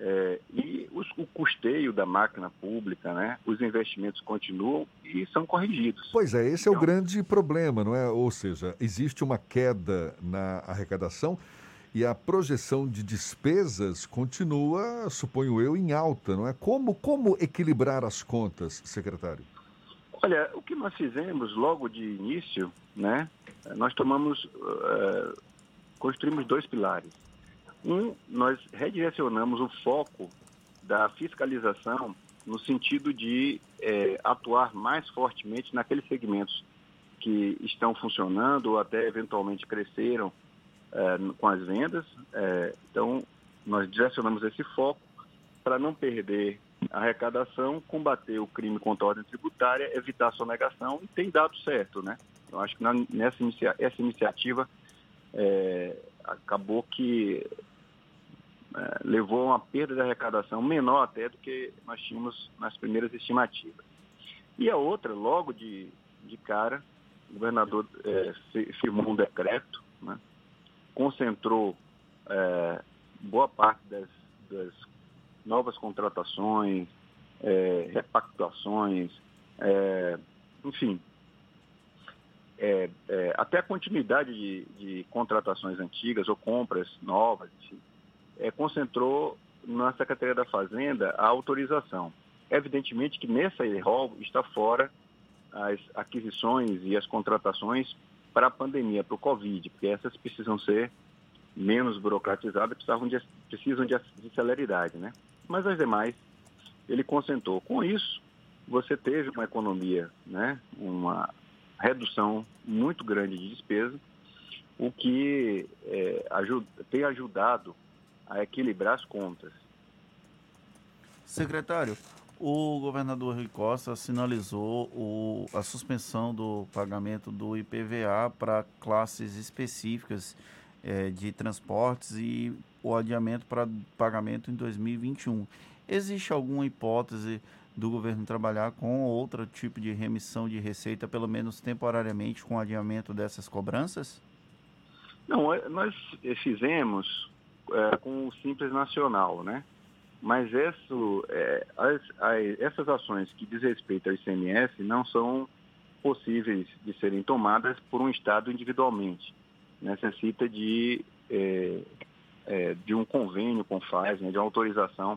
É, e os, o custeio da máquina pública, né, os investimentos continuam e são corrigidos. Pois é, esse então, é o então grande problema, não é? Ou seja, existe uma queda na arrecadação e a projeção de despesas continua, suponho eu, em alta, não é? Como, como equilibrar as contas, secretário? Olha, o que nós fizemos logo de início, né, nós tomamos, uh, construímos dois pilares. Um, nós redirecionamos o foco da fiscalização no sentido de é, atuar mais fortemente naqueles segmentos que estão funcionando ou até eventualmente cresceram é, com as vendas. É, então, nós direcionamos esse foco para não perder a arrecadação, combater o crime contra a ordem tributária, evitar a sonegação e tem dado certo, né? Eu acho que na, nessa essa iniciativa é, acabou que é, levou a uma perda de arrecadação menor até do que nós tínhamos nas primeiras estimativas. E a outra, logo de, de cara, o governador é, firmou um decreto, né, concentrou é, boa parte das, das novas contratações, é, repactuações, é, enfim, é, é, até a continuidade de, de, contratações antigas ou compras novas, é, concentrou na Secretaria da Fazenda a autorização. Evidentemente que nessa rol está fora as aquisições e as contratações para a pandemia, para o Covid, porque essas precisam ser menos burocratizadas, precisam de, precisam de, de celeridade, né? Mas as demais, ele concentrou. Com isso, você teve uma economia, né? Uma redução muito grande de despesa, o que é, ajuda, tem ajudado a equilibrar as contas. Secretário, o governador Rui Costa sinalizou o, a suspensão do pagamento do IPVA para classes específicas é, de transportes e o adiamento para pagamento em 2021. Existe alguma hipótese do governo trabalhar com outro tipo de remissão de receita, pelo menos temporariamente, com adiamento dessas cobranças? Não, é, nós fizemos é, com o Simples Nacional, né? Mas isso, é, as, as, essas ações que diz respeito ao ICMS não são possíveis de serem tomadas por um Estado individualmente. Necessita de, é, é, de um convênio com o FAS, né, de uma autorização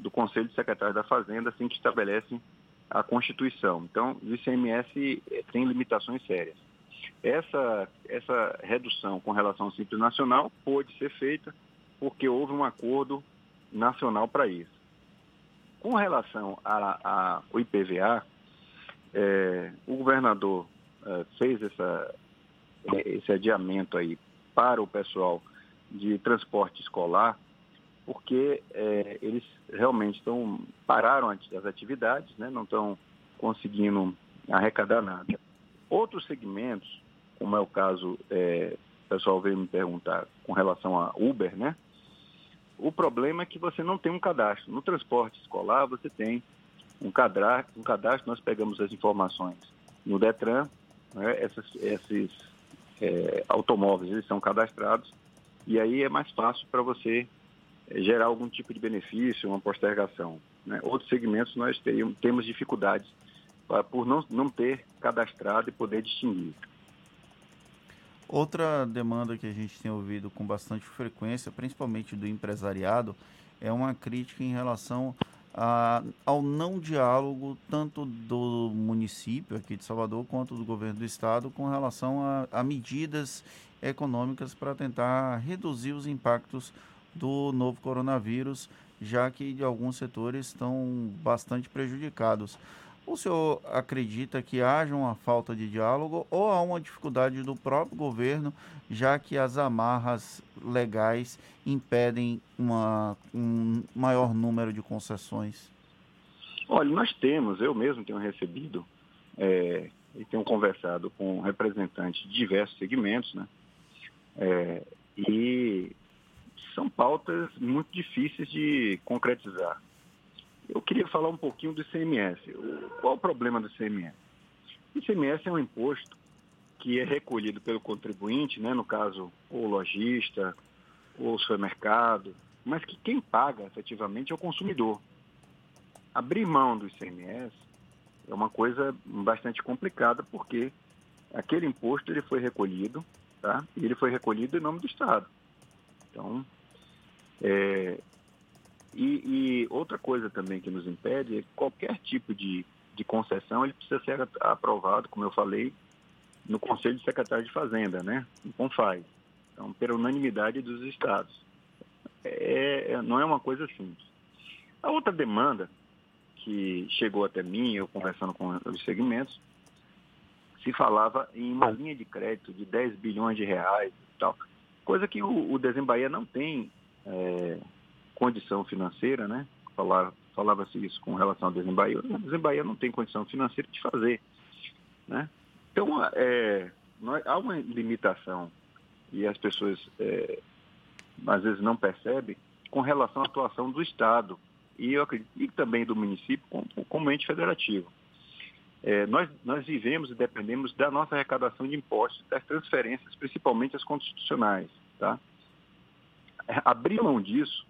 do Conselho de Secretários da Fazenda, assim que estabelece a Constituição. Então, o ICMS eh, tem limitações sérias. Essa, essa redução com relação ao Simples Nacional pode ser feita porque houve um acordo nacional para isso. Com relação ao IPVA, é, o governador é, fez essa, esse adiamento aí para o pessoal de transporte escolar, porque é, eles realmente estão pararam as atividades, né, não estão conseguindo arrecadar nada. Outros segmentos, como é o caso, é, o pessoal veio me perguntar com relação a Uber, né? O problema é que você não tem um cadastro. No transporte escolar, você tem um cadastro, um cadastro nós pegamos as informações no Detran, né, essas, esses é, automóveis eles são cadastrados e aí é mais fácil para você gerar algum tipo de benefício, uma postergação. Né? Outros segmentos nós teríamos, temos dificuldades pra, por não, não ter cadastrado e poder distinguir. Outra demanda que a gente tem ouvido com bastante frequência, principalmente do empresariado, é uma crítica em relação a, ao não diálogo tanto do município aqui de Salvador quanto do governo do estado com relação a, a medidas econômicas para tentar reduzir os impactos do novo coronavírus, já que alguns setores estão bastante prejudicados. O senhor acredita que haja uma falta de diálogo ou há uma dificuldade do próprio governo, já que as amarras legais impedem uma, um maior número de concessões? Olha, nós temos, eu mesmo tenho recebido é, e tenho conversado com representantes de diversos segmentos, né? É, e são pautas muito difíceis de concretizar. Eu queria falar um pouquinho do ICMS. Qual o problema do ICMS? O ICMS é um imposto que é recolhido pelo contribuinte, né, no caso, o lojista, ou supermercado, mas que quem paga efetivamente é o consumidor. Abrir mão do ICMS é uma coisa bastante complicada, porque aquele imposto ele foi recolhido, tá? E ele foi recolhido em nome do Estado. Então, é, e, e, outra coisa também que nos impede é que qualquer tipo de, de concessão ele precisa ser aprovado, como eu falei, no Conselho de Secretários de Fazenda, né? No CONFAI. Então, pela unanimidade dos estados. É, é, não é uma coisa simples. A outra demanda que chegou até mim, eu conversando com os segmentos, se falava em uma linha de crédito de 10 bilhões de reais e tal, coisa que o, o Desembaía não tem é, condição financeira, né? Falava, falava-se isso com relação ao Desembaía. O Desembaía não tem condição financeira de fazer, né? Então, é, nós, há uma limitação e as pessoas é, às vezes não percebem com relação à atuação do Estado e, eu acredito, e também do município como, como ente federativo. É, nós, nós vivemos e dependemos da nossa arrecadação de impostos, das transferências, principalmente as constitucionais. Tá? Abrir mão disso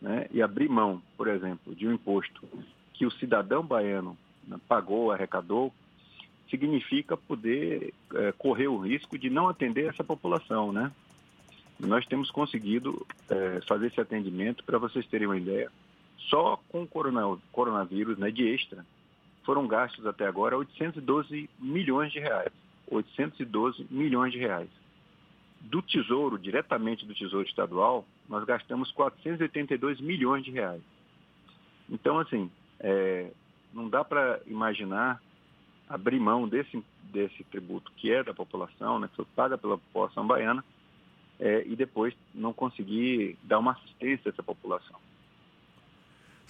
né, e abrir mão, por exemplo, de um imposto que o cidadão baiano né, pagou, arrecadou, significa poder é, correr o risco de não atender essa população, né? Nós temos conseguido é, fazer esse atendimento, para vocês terem uma ideia, só com o coronavírus, né, de extra, foram gastos até agora 812 milhões de reais. 812 milhões de reais. Do Tesouro, diretamente do Tesouro Estadual, nós gastamos 482 milhões de reais. Então, assim, é, não dá para imaginar abrir mão desse, desse tributo que é da população, né, que foi paga pela população baiana, é, e depois não conseguir dar uma assistência a essa população.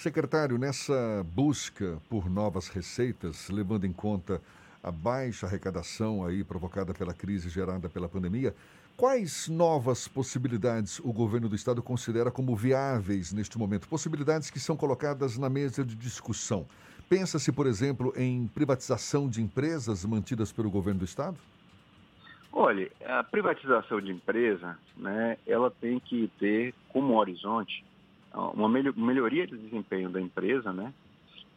Secretário, nessa busca por novas receitas, levando em conta a baixa arrecadação aí provocada pela crise gerada pela pandemia, Quais novas possibilidades o governo do estado considera como viáveis neste momento? Possibilidades que são colocadas na mesa de discussão. Pensa-se, por exemplo, em privatização de empresas mantidas pelo governo do estado? Olha, a privatização de empresa, né, ela tem que ter como horizonte uma melhoria de desempenho da empresa, né,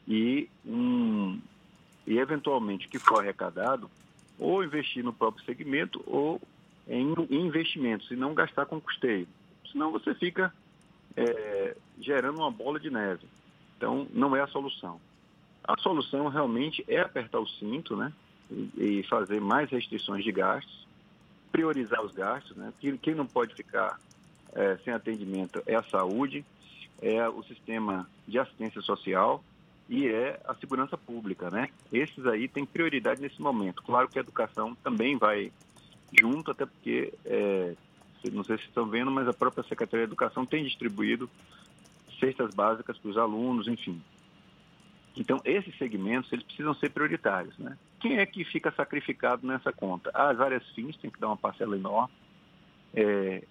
e, um, e eventualmente que for arrecadado, ou investir no próprio segmento ou em investimentos e não gastar com custeio. Senão você fica é, gerando uma bola de neve. Então, não é a solução. A solução realmente é apertar o cinto, né? E, e fazer mais restrições de gastos, priorizar os gastos, né? Quem não pode ficar é, sem atendimento é a saúde, é o sistema de assistência social e é a segurança pública, né? Esses aí têm prioridade nesse momento. Claro que a educação também vai junto, até porque, é, não sei se estão vendo, mas a própria Secretaria de Educação tem distribuído cestas básicas para os alunos, enfim. Então, esses segmentos, eles precisam ser prioritários, né? Quem é que fica sacrificado nessa conta? As áreas fins têm que dar uma parcela enorme. É,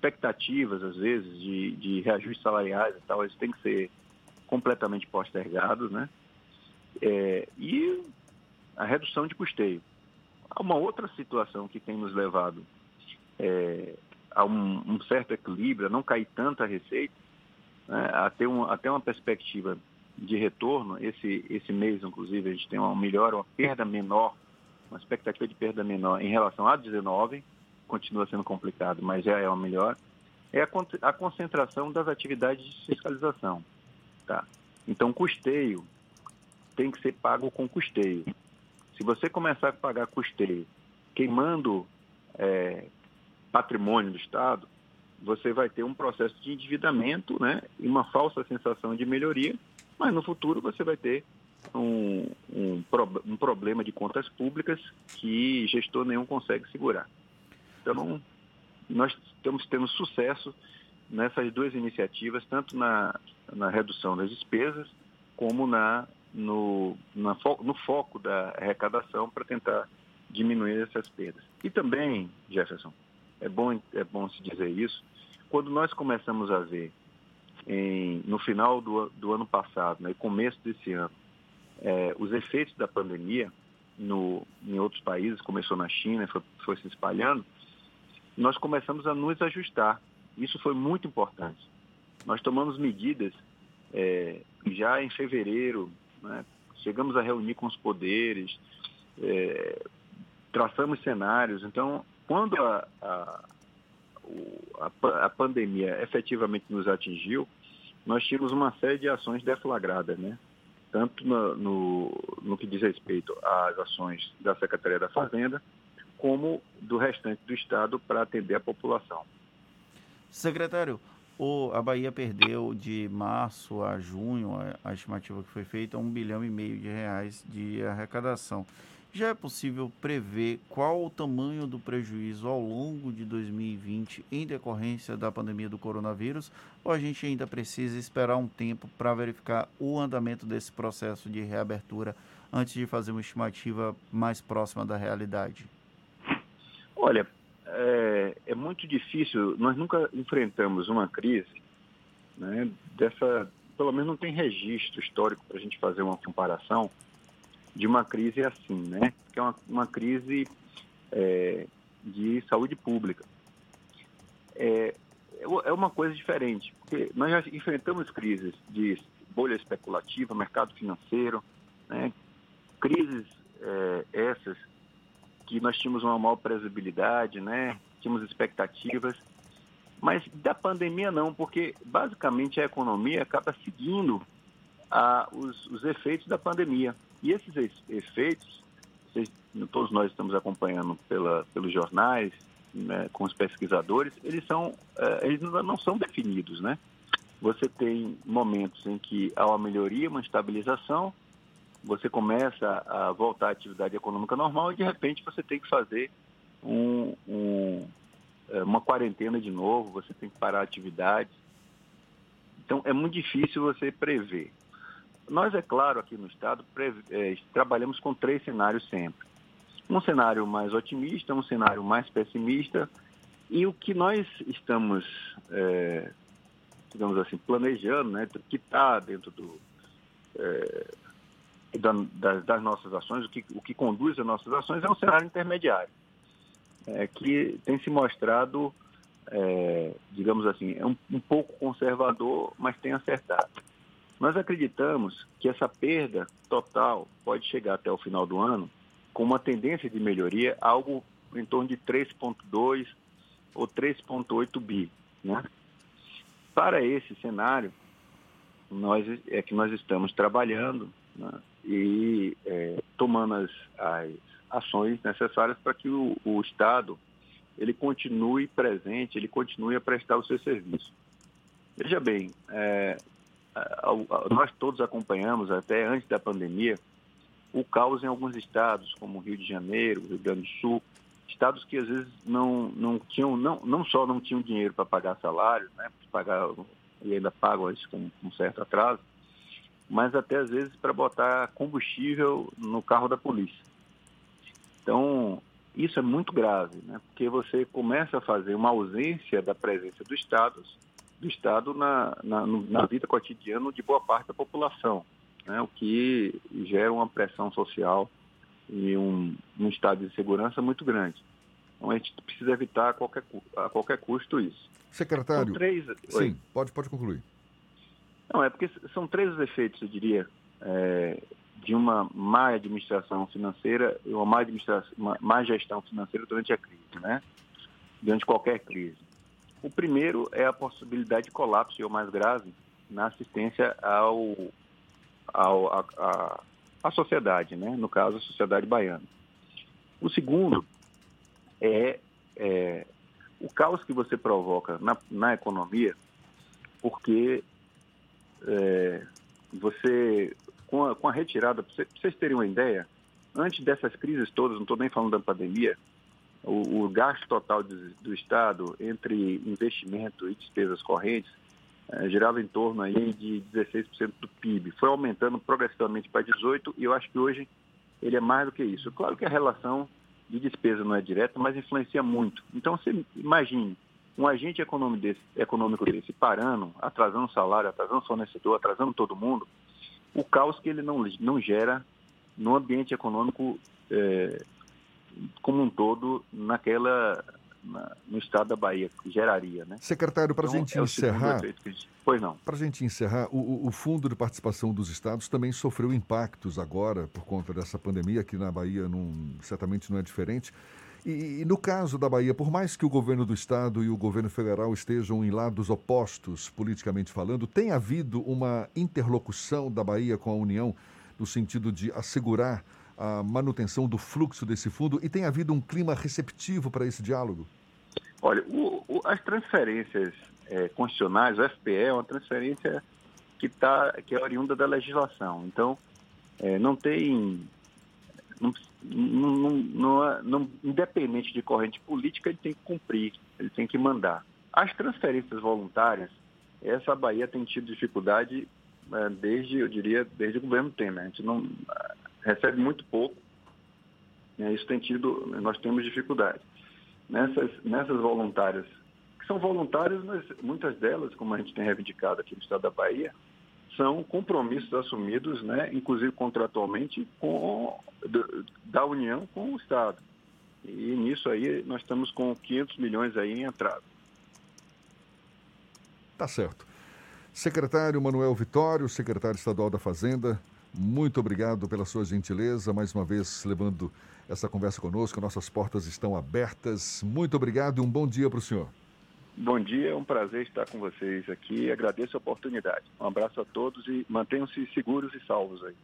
expectativas, às vezes, de, de reajustes salariais e tal, eles têm que ser completamente postergados, né? É, e a redução de custeio. Uma outra situação que tem nos levado é, a um, um, certo equilíbrio, a não cair tanta receita, né, a, ter um, a ter uma perspectiva de retorno. Esse, esse mês, inclusive, a gente tem uma melhora, uma perda menor, uma expectativa de perda menor em relação a 19, continua sendo complicado, mas já é uma melhor. É a, a concentração das atividades de fiscalização. Tá? Então, custeio tem que ser pago com custeio. Se você começar a pagar custeio queimando é, patrimônio do Estado, você vai ter um processo de endividamento né, e uma falsa sensação de melhoria, mas no futuro você vai ter um, um, um problema de contas públicas que gestor nenhum consegue segurar. Então, nós estamos tendo sucesso nessas duas iniciativas, tanto na, na redução das despesas, como na, no, na, no foco da arrecadação para tentar diminuir essas perdas. E também, Jefferson, é bom, é bom se dizer isso, quando nós começamos a ver em, no final do, do ano passado, né, começo desse ano, é, os efeitos da pandemia no, em outros países, começou na China, foi, foi se espalhando, nós começamos a nos ajustar. Isso foi muito importante. Nós tomamos medidas é, já em fevereiro, né, chegamos a reunir com os poderes, é, traçamos cenários. Então, quando a, a, a, a, pandemia efetivamente nos atingiu, nós tínhamos uma série de ações deflagradas, né? tanto no, no, no que diz respeito às ações da Secretaria da Fazenda, como do restante do Estado para atender a população. Secretário, o, a Bahia perdeu de março a junho, a, a estimativa que foi feita, um bilhão e meio de reais de arrecadação. Já é possível prever qual o tamanho do prejuízo ao longo de 2020 em decorrência da pandemia do coronavírus? Ou a gente ainda precisa esperar um tempo para verificar o andamento desse processo de reabertura antes de fazer uma estimativa mais próxima da realidade? Olha, é, é muito difícil, nós nunca enfrentamos uma crise né, dessa, pelo menos não tem registro histórico para a gente fazer uma comparação de uma crise assim, né? Que é uma, uma crise é, de saúde pública. É, é uma coisa diferente, porque nós já enfrentamos crises de bolha especulativa, mercado financeiro, né? crises é, essas que nós tínhamos uma maior previsibilidade, né? Tínhamos expectativas. Mas da pandemia não, porque basicamente a economia acaba seguindo os, os, efeitos da pandemia. E esses efeitos, vocês, todos nós estamos acompanhando pela, pelos jornais, né, com os pesquisadores, eles, são, eh, eles não são definidos, né? Você tem momentos em que há uma melhoria, uma estabilização, você começa a voltar à atividade econômica normal e de repente você tem que fazer um, um, é, uma quarentena de novo, você tem que parar a atividade. Então é muito difícil você prever. Nós, é claro, aqui no Estado, é, trabalhamos com três cenários sempre. Um cenário mais otimista, um cenário mais pessimista, e o que nós estamos, é, digamos assim, planejando, né, que está dentro do, é, das, das, nossas ações, o que, o que conduz as nossas ações é um cenário intermediário, é, que tem se mostrado, é, digamos assim, é um, um pouco conservador, mas tem acertado. Nós acreditamos que essa perda total pode chegar até o final do ano com uma tendência de melhoria, algo em torno de 3,2 ou 3,8 bi. Né? Para esse cenário, nós, é que nós estamos trabalhando né, e é, tomando as, as ações necessárias para que o, o Estado ele continue presente, ele continue a prestar o seu serviço. Veja bem, é, nós todos acompanhamos, até antes da pandemia, o caos em alguns estados, como Rio de Janeiro, Rio Grande do Sul, estados que às vezes não, não tinham, não, não só não tinham dinheiro para pagar salário, né, pagar, e ainda pagam isso com um certo atraso, mas até às vezes para botar combustível no carro da polícia. Então, isso é muito grave, né, porque você começa a fazer uma ausência da presença do Estado, do Estado na, na, na vida cotidiana de boa parte da população, né, o que gera uma pressão social e um, um estado de segurança muito grande. Então a gente precisa evitar a qualquer, a qualquer custo isso. Secretário. São três... Sim, pode, pode concluir. Não, é porque são três os efeitos, eu diria, é, de uma má administração financeira e uma má, uma má gestão financeira durante a crise, né? Durante qualquer crise. O primeiro é a possibilidade de colapso, e o mais grave, na assistência ao, ao, a, a, a sociedade, né? no caso, a sociedade baiana. O segundo é, é o caos que você provoca na, na economia, porque é, você, com a, com a retirada, para vocês terem uma ideia, antes dessas crises todas, não estou nem falando da pandemia, o, o gasto total do, do Estado entre investimento e despesas correntes é, girava em torno aí de 16% do PIB. Foi aumentando progressivamente para 18% e eu acho que hoje ele é mais do que isso. Claro que a relação de despesa não é direta, mas influencia muito. Então, você imagine um agente econômico desse, econômico desse parando, atrasando salário, atrasando fornecedor, atrasando todo mundo, o caos que ele não, não gera no ambiente econômico é, como um todo naquela na, no estado da Bahia, que geraria, né? Secretário, para então, gente é encerrar... Pois não. Para gente encerrar, o, o Fundo de Participação dos Estados também sofreu impactos agora por conta dessa pandemia, aqui na Bahia não, certamente não é diferente. E, e, no caso da Bahia, por mais que o governo do estado e o governo federal estejam em lados opostos, politicamente falando, tem havido uma interlocução da Bahia com a União no sentido de assegurar a manutenção do fluxo desse fundo e tem havido um clima receptivo para esse diálogo? Olha, o, o, as transferências é, constitucionais, o FPE é uma transferência que, tá, que é oriunda da legislação. Então, é, não tem. Não, não, não, não, independente de corrente política, ele tem que cumprir, ele tem que mandar. As transferências voluntárias, essa Bahia tem tido dificuldade é, desde, eu diria, desde o governo Temer. A gente não, recebe muito pouco. Né? Isso tem tido, nós temos dificuldade. Nessas, nessas voluntárias, que são voluntárias, mas muitas delas, como a gente tem reivindicado aqui no estado da Bahia, são compromissos assumidos, né, inclusive contratualmente, com, da União com o Estado. E nisso aí nós estamos com 500 milhões aí em entrada. Tá certo. Secretário Manuel Vitório, secretário estadual da Fazenda, muito obrigado pela sua gentileza, mais uma vez levando essa conversa conosco. Nossas portas estão abertas. Muito obrigado e um bom dia para o senhor. Bom dia, é um prazer estar com vocês aqui. Agradeço a oportunidade. Um abraço a todos e mantenham-se seguros e salvos aí.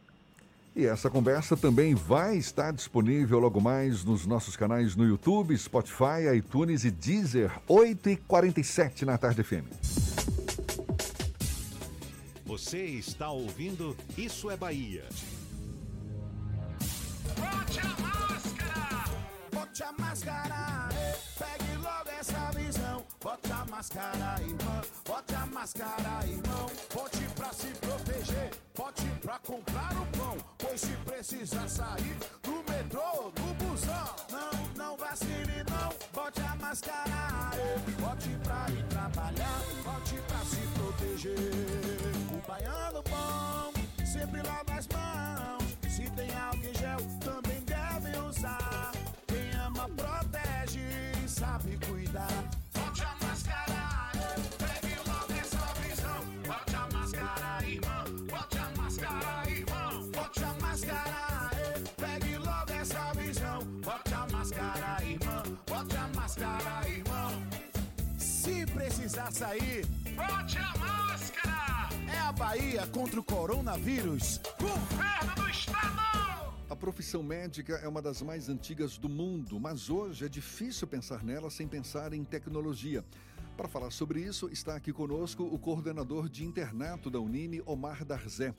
E essa conversa também vai estar disponível logo mais nos nossos canais no YouTube, Spotify, iTunes e Deezer, 8h47 na tarde FM. Você está ouvindo Isso é Bahia. Bote a máscara! Bote a máscara! Logo essa Bote a máscara, irmão. Bote a máscara, irmão. Bote pra se proteger. Bote pra comprar o pão. Pois se precisar sair do metrô, do busão. Não, não vacile, não. Bote a máscara. Bote pra ir trabalhar. Bote pra se proteger. Baiano bom, sempre lava as mãos. Se tem álcool gel, também deve usar. Quem ama, protege sabe cuidar. Sair, bote a máscara. É a Bahia contra o coronavírus. Governo do Estado! A profissão médica é uma das mais antigas do mundo, mas hoje é difícil pensar nela sem pensar em tecnologia. Para falar sobre isso, está aqui conosco o coordenador de internato da Unime, Omar Darzé.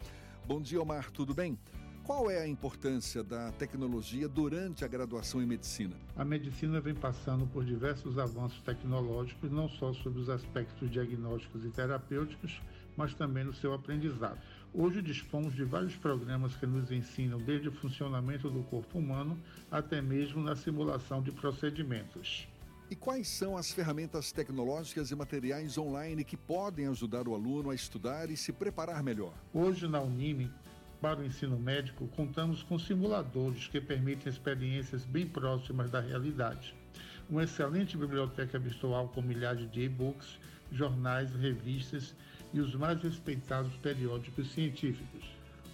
Bom dia, Omar, tudo bem? Qual é a importância da tecnologia durante a graduação em medicina? A medicina vem passando por diversos avanços tecnológicos, não só sobre os aspectos diagnósticos e terapêuticos, mas também no seu aprendizado. Hoje dispomos de vários programas que nos ensinam desde o funcionamento do corpo humano até mesmo na simulação de procedimentos. E quais são as ferramentas tecnológicas e materiais online que podem ajudar o aluno a estudar e se preparar melhor? Hoje na Unime, para o ensino médico, contamos com simuladores que permitem experiências bem próximas da realidade. Uma excelente biblioteca virtual com milhares de e-books, jornais, revistas e os mais respeitados periódicos científicos.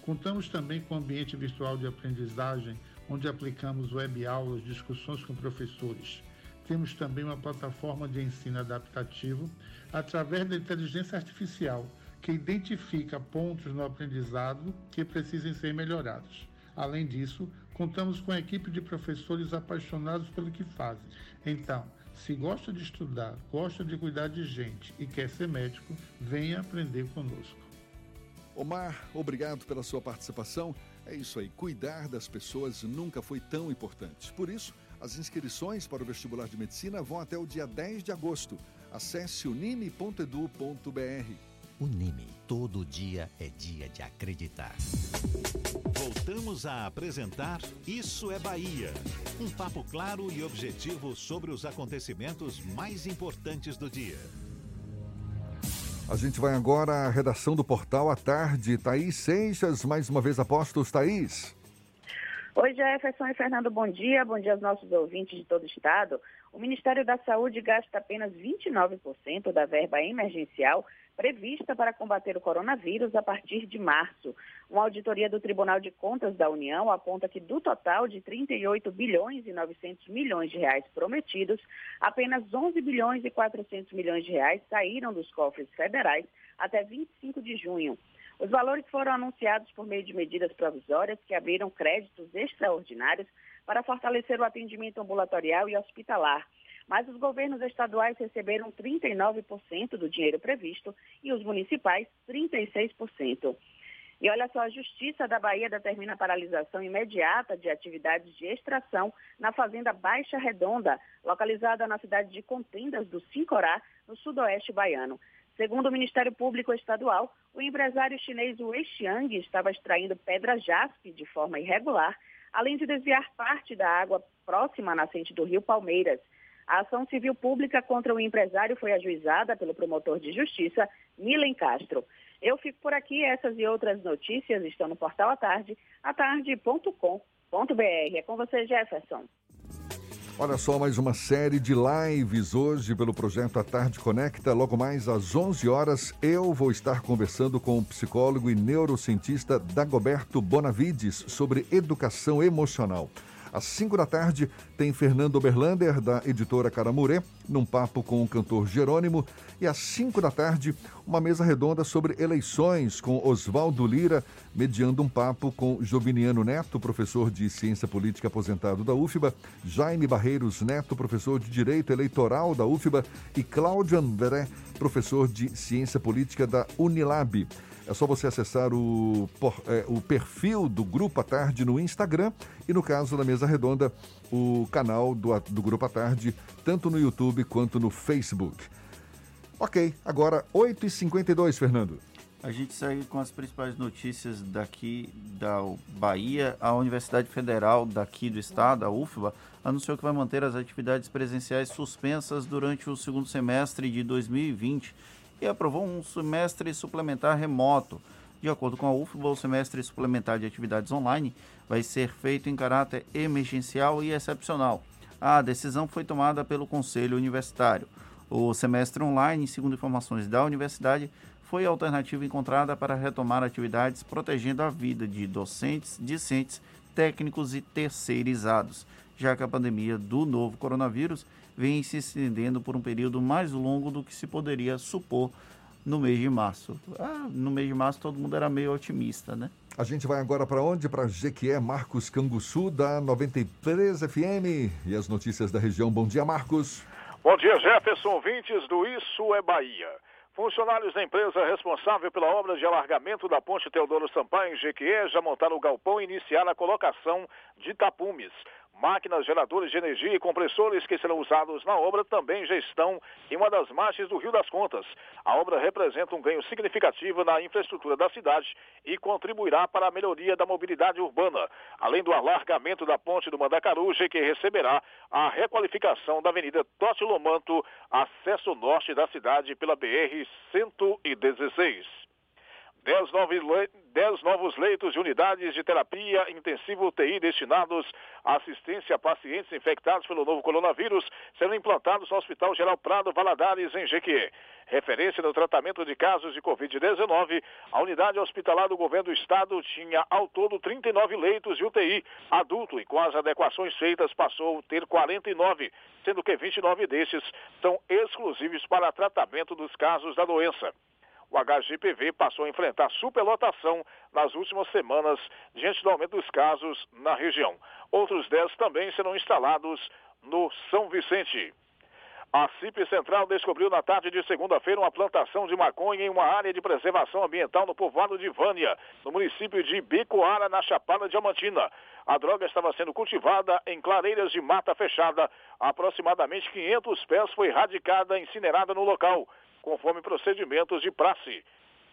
Contamos também com ambiente virtual de aprendizagem, onde aplicamos web aulas, discussões com professores. Temos também uma plataforma de ensino adaptativo através da inteligência artificial, que identifica pontos no aprendizado que precisem ser melhorados. Além disso, contamos com a equipe de professores apaixonados pelo que fazem. Então, se gosta de estudar, gosta de cuidar de gente e quer ser médico, venha aprender conosco. Omar, obrigado pela sua participação. É isso aí, cuidar das pessoas nunca foi tão importante. Por isso, as inscrições para o vestibular de medicina vão até o dia 10 de agosto. Acesse unime.edu.br. Unime, todo dia é dia de acreditar. Voltamos a apresentar Isso é Bahia. Um papo claro e objetivo sobre os acontecimentos mais importantes do dia. A gente vai agora à redação do portal à tarde. Thaís Seixas, mais uma vez apostos. Thaís. Oi, Jefferson e Fernando, bom dia. Bom dia aos nossos ouvintes de todo o estado. O Ministério da Saúde gasta apenas 29% da verba emergencial prevista para combater o coronavírus a partir de março. Uma auditoria do Tribunal de Contas da União aponta que do total de 38 bilhões e 900 milhões de reais prometidos, apenas 11 bilhões e 400 milhões de reais saíram dos cofres federais até 25 de junho. Os valores foram anunciados por meio de medidas provisórias que abriram créditos extraordinários para fortalecer o atendimento ambulatorial e hospitalar mas os governos estaduais receberam 39% do dinheiro previsto e os municipais 36%. E olha só, a Justiça da Bahia determina a paralisação imediata de atividades de extração na Fazenda Baixa Redonda, localizada na cidade de Contendas do Sincorá, no sudoeste baiano. Segundo o Ministério Público Estadual, o empresário chinês Wei Xiang estava extraindo pedra jaspe de forma irregular, além de desviar parte da água próxima à nascente do rio Palmeiras. A ação civil pública contra o empresário foi ajuizada pelo promotor de justiça, Milen Castro. Eu fico por aqui, essas e outras notícias estão no portal à tarde, atarde.com.br. É com você, Jefferson. Olha só, mais uma série de lives hoje pelo projeto A Tarde Conecta. Logo mais às 11 horas, eu vou estar conversando com o psicólogo e neurocientista Dagoberto Bonavides sobre educação emocional. Às 5 da tarde, tem Fernando Oberlander, da editora Caramurê, num papo com o cantor Jerônimo. E às 5 da tarde, uma mesa redonda sobre eleições com Oswaldo Lira, mediando um papo com Joviniano Neto, professor de Ciência Política aposentado da UFBA, Jaime Barreiros Neto, professor de Direito Eleitoral da UFBA, e Cláudio André, professor de Ciência Política da Unilab. É só você acessar o, é, o perfil do Grupo à Tarde no Instagram e, no caso da mesa redonda, o canal do, do Grupo à Tarde, tanto no YouTube quanto no Facebook. Ok, agora 8h52, Fernando. A gente segue com as principais notícias daqui da Bahia. A Universidade Federal daqui do estado, a UFBA, anunciou que vai manter as atividades presenciais suspensas durante o segundo semestre de 2020 e aprovou um semestre suplementar remoto. De acordo com a UFBA, o semestre suplementar de atividades online vai ser feito em caráter emergencial e excepcional. A decisão foi tomada pelo Conselho Universitário. O semestre online, segundo informações da universidade, foi a alternativa encontrada para retomar atividades protegendo a vida de docentes, discentes, técnicos e terceirizados, já que a pandemia do novo coronavírus vem se estendendo por um período mais longo do que se poderia supor no mês de março. Ah, no mês de março todo mundo era meio otimista, né? A gente vai agora para onde? Para Jequié, Marcos Canguçu, da 93 FM. E as notícias da região. Bom dia, Marcos. Bom dia, Jefferson, ouvintes do Isso é Bahia. Funcionários da empresa responsável pela obra de alargamento da ponte Teodoro Sampaio em Jequié já montaram o galpão e iniciaram a colocação de tapumes. Máquinas, geradores de energia e compressores que serão usados na obra também já estão em uma das margens do Rio das Contas. A obra representa um ganho significativo na infraestrutura da cidade e contribuirá para a melhoria da mobilidade urbana, além do alargamento da ponte do Mandacaruja, que receberá a requalificação da Avenida Totilomanto, acesso norte da cidade pela BR-116. 10 novos, novos leitos de unidades de terapia intensiva UTI destinados à assistência a pacientes infectados pelo novo coronavírus serão implantados no Hospital Geral Prado Valadares, em Jequié. Referência no tratamento de casos de Covid-19, a unidade hospitalar do governo do estado tinha ao todo 39 leitos de UTI adulto e com as adequações feitas passou a ter 49, sendo que 29 destes são exclusivos para tratamento dos casos da doença o HGPV passou a enfrentar superlotação nas últimas semanas diante do aumento dos casos na região. Outros 10 também serão instalados no São Vicente. A CIP Central descobriu na tarde de segunda-feira uma plantação de maconha em uma área de preservação ambiental no povoado de Vânia, no município de Bicoara, na Chapada Diamantina. A droga estava sendo cultivada em clareiras de mata fechada. Aproximadamente 500 pés foi radicada e incinerada no local conforme procedimentos de praxe.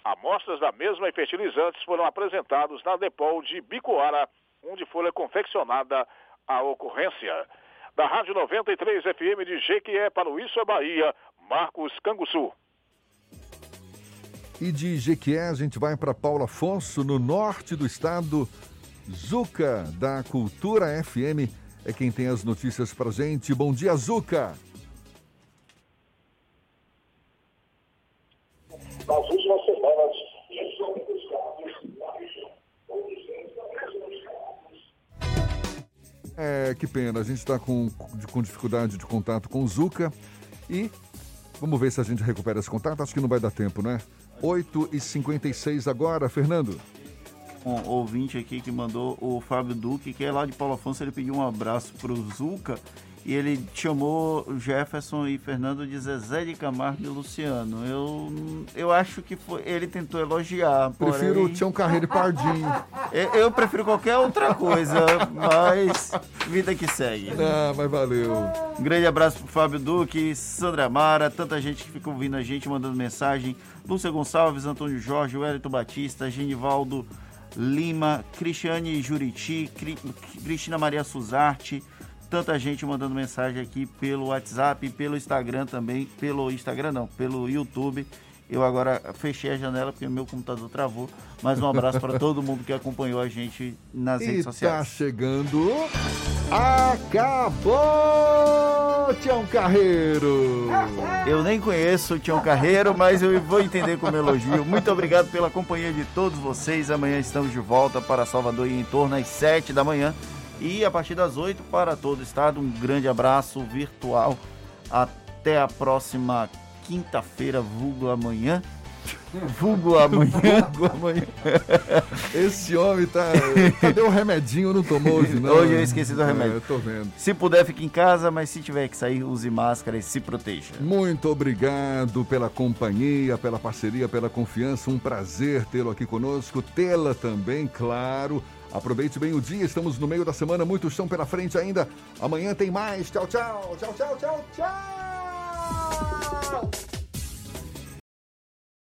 Amostras da mesma e fertilizantes foram apresentados na Depol de Bicoara, onde foi confeccionada a ocorrência. Da Rádio 93 FM de Jequié para o Isso é Bahia, Marcos Canguçu. E de Jequié a gente vai para Paulo Afonso, no norte do estado. Zuca, da Cultura FM, é quem tem as notícias para gente. Bom dia, Zuca! É, que pena, a gente está com, com dificuldade de contato com o Zuca e vamos ver se a gente recupera esse contato. Acho que não vai dar tempo, né? 8h56 agora, Fernando. Um ouvinte aqui que mandou o Fábio Duque, que é lá de Paulo Afonso, ele pediu um abraço para o Zuca e ele chamou Jefferson e Fernando de Zezé de Camargo e Luciano. Eu, eu acho que foi, ele tentou elogiar. Prefiro porém... o Tião Carreiro e Pardinho. [LAUGHS] eu, eu, prefiro qualquer outra coisa, mas vida que segue. Ah, mas valeu. Um grande abraço pro Fábio Duque, Sandra Mara, tanta gente que fica ouvindo a gente, mandando mensagem. Lúcia Gonçalves, Antônio Jorge, Wellington Batista, Genivaldo Lima, Cristiane Juriti, Cristina Maria Suzarte, tanta gente mandando mensagem aqui pelo WhatsApp, pelo Instagram também, pelo Instagram não, pelo YouTube. Eu agora fechei a janela porque meu computador travou. Mas um abraço para [LAUGHS] todo mundo que acompanhou a gente nas e redes sociais. Tá chegando. Acabou, Tião Carreiro! Eu nem conheço o Tião Carreiro, mas eu vou entender como elogio. Muito obrigado pela companhia de todos vocês. Amanhã estamos de volta para Salvador em torno às 7 da manhã e a partir das 8 para todo o estado. Um grande abraço virtual. Até a próxima quinta-feira, vulgo amanhã. Vulgo [LAUGHS] amanhã. vulgo amanhã. Esse homem tá. Cadê o remedinho? Não tomou hoje, não. Hoje eu esqueci do remédio. É, tô vendo. Se puder, fique em casa, mas se tiver que sair, use máscara e se proteja. Muito obrigado pela companhia, pela parceria, pela confiança. Um prazer tê-lo aqui conosco. Tê-la também, claro. Aproveite bem o dia, estamos no meio da semana, muito chão pela frente ainda. Amanhã tem mais. Tchau, tchau, tchau, tchau, tchau, tchau.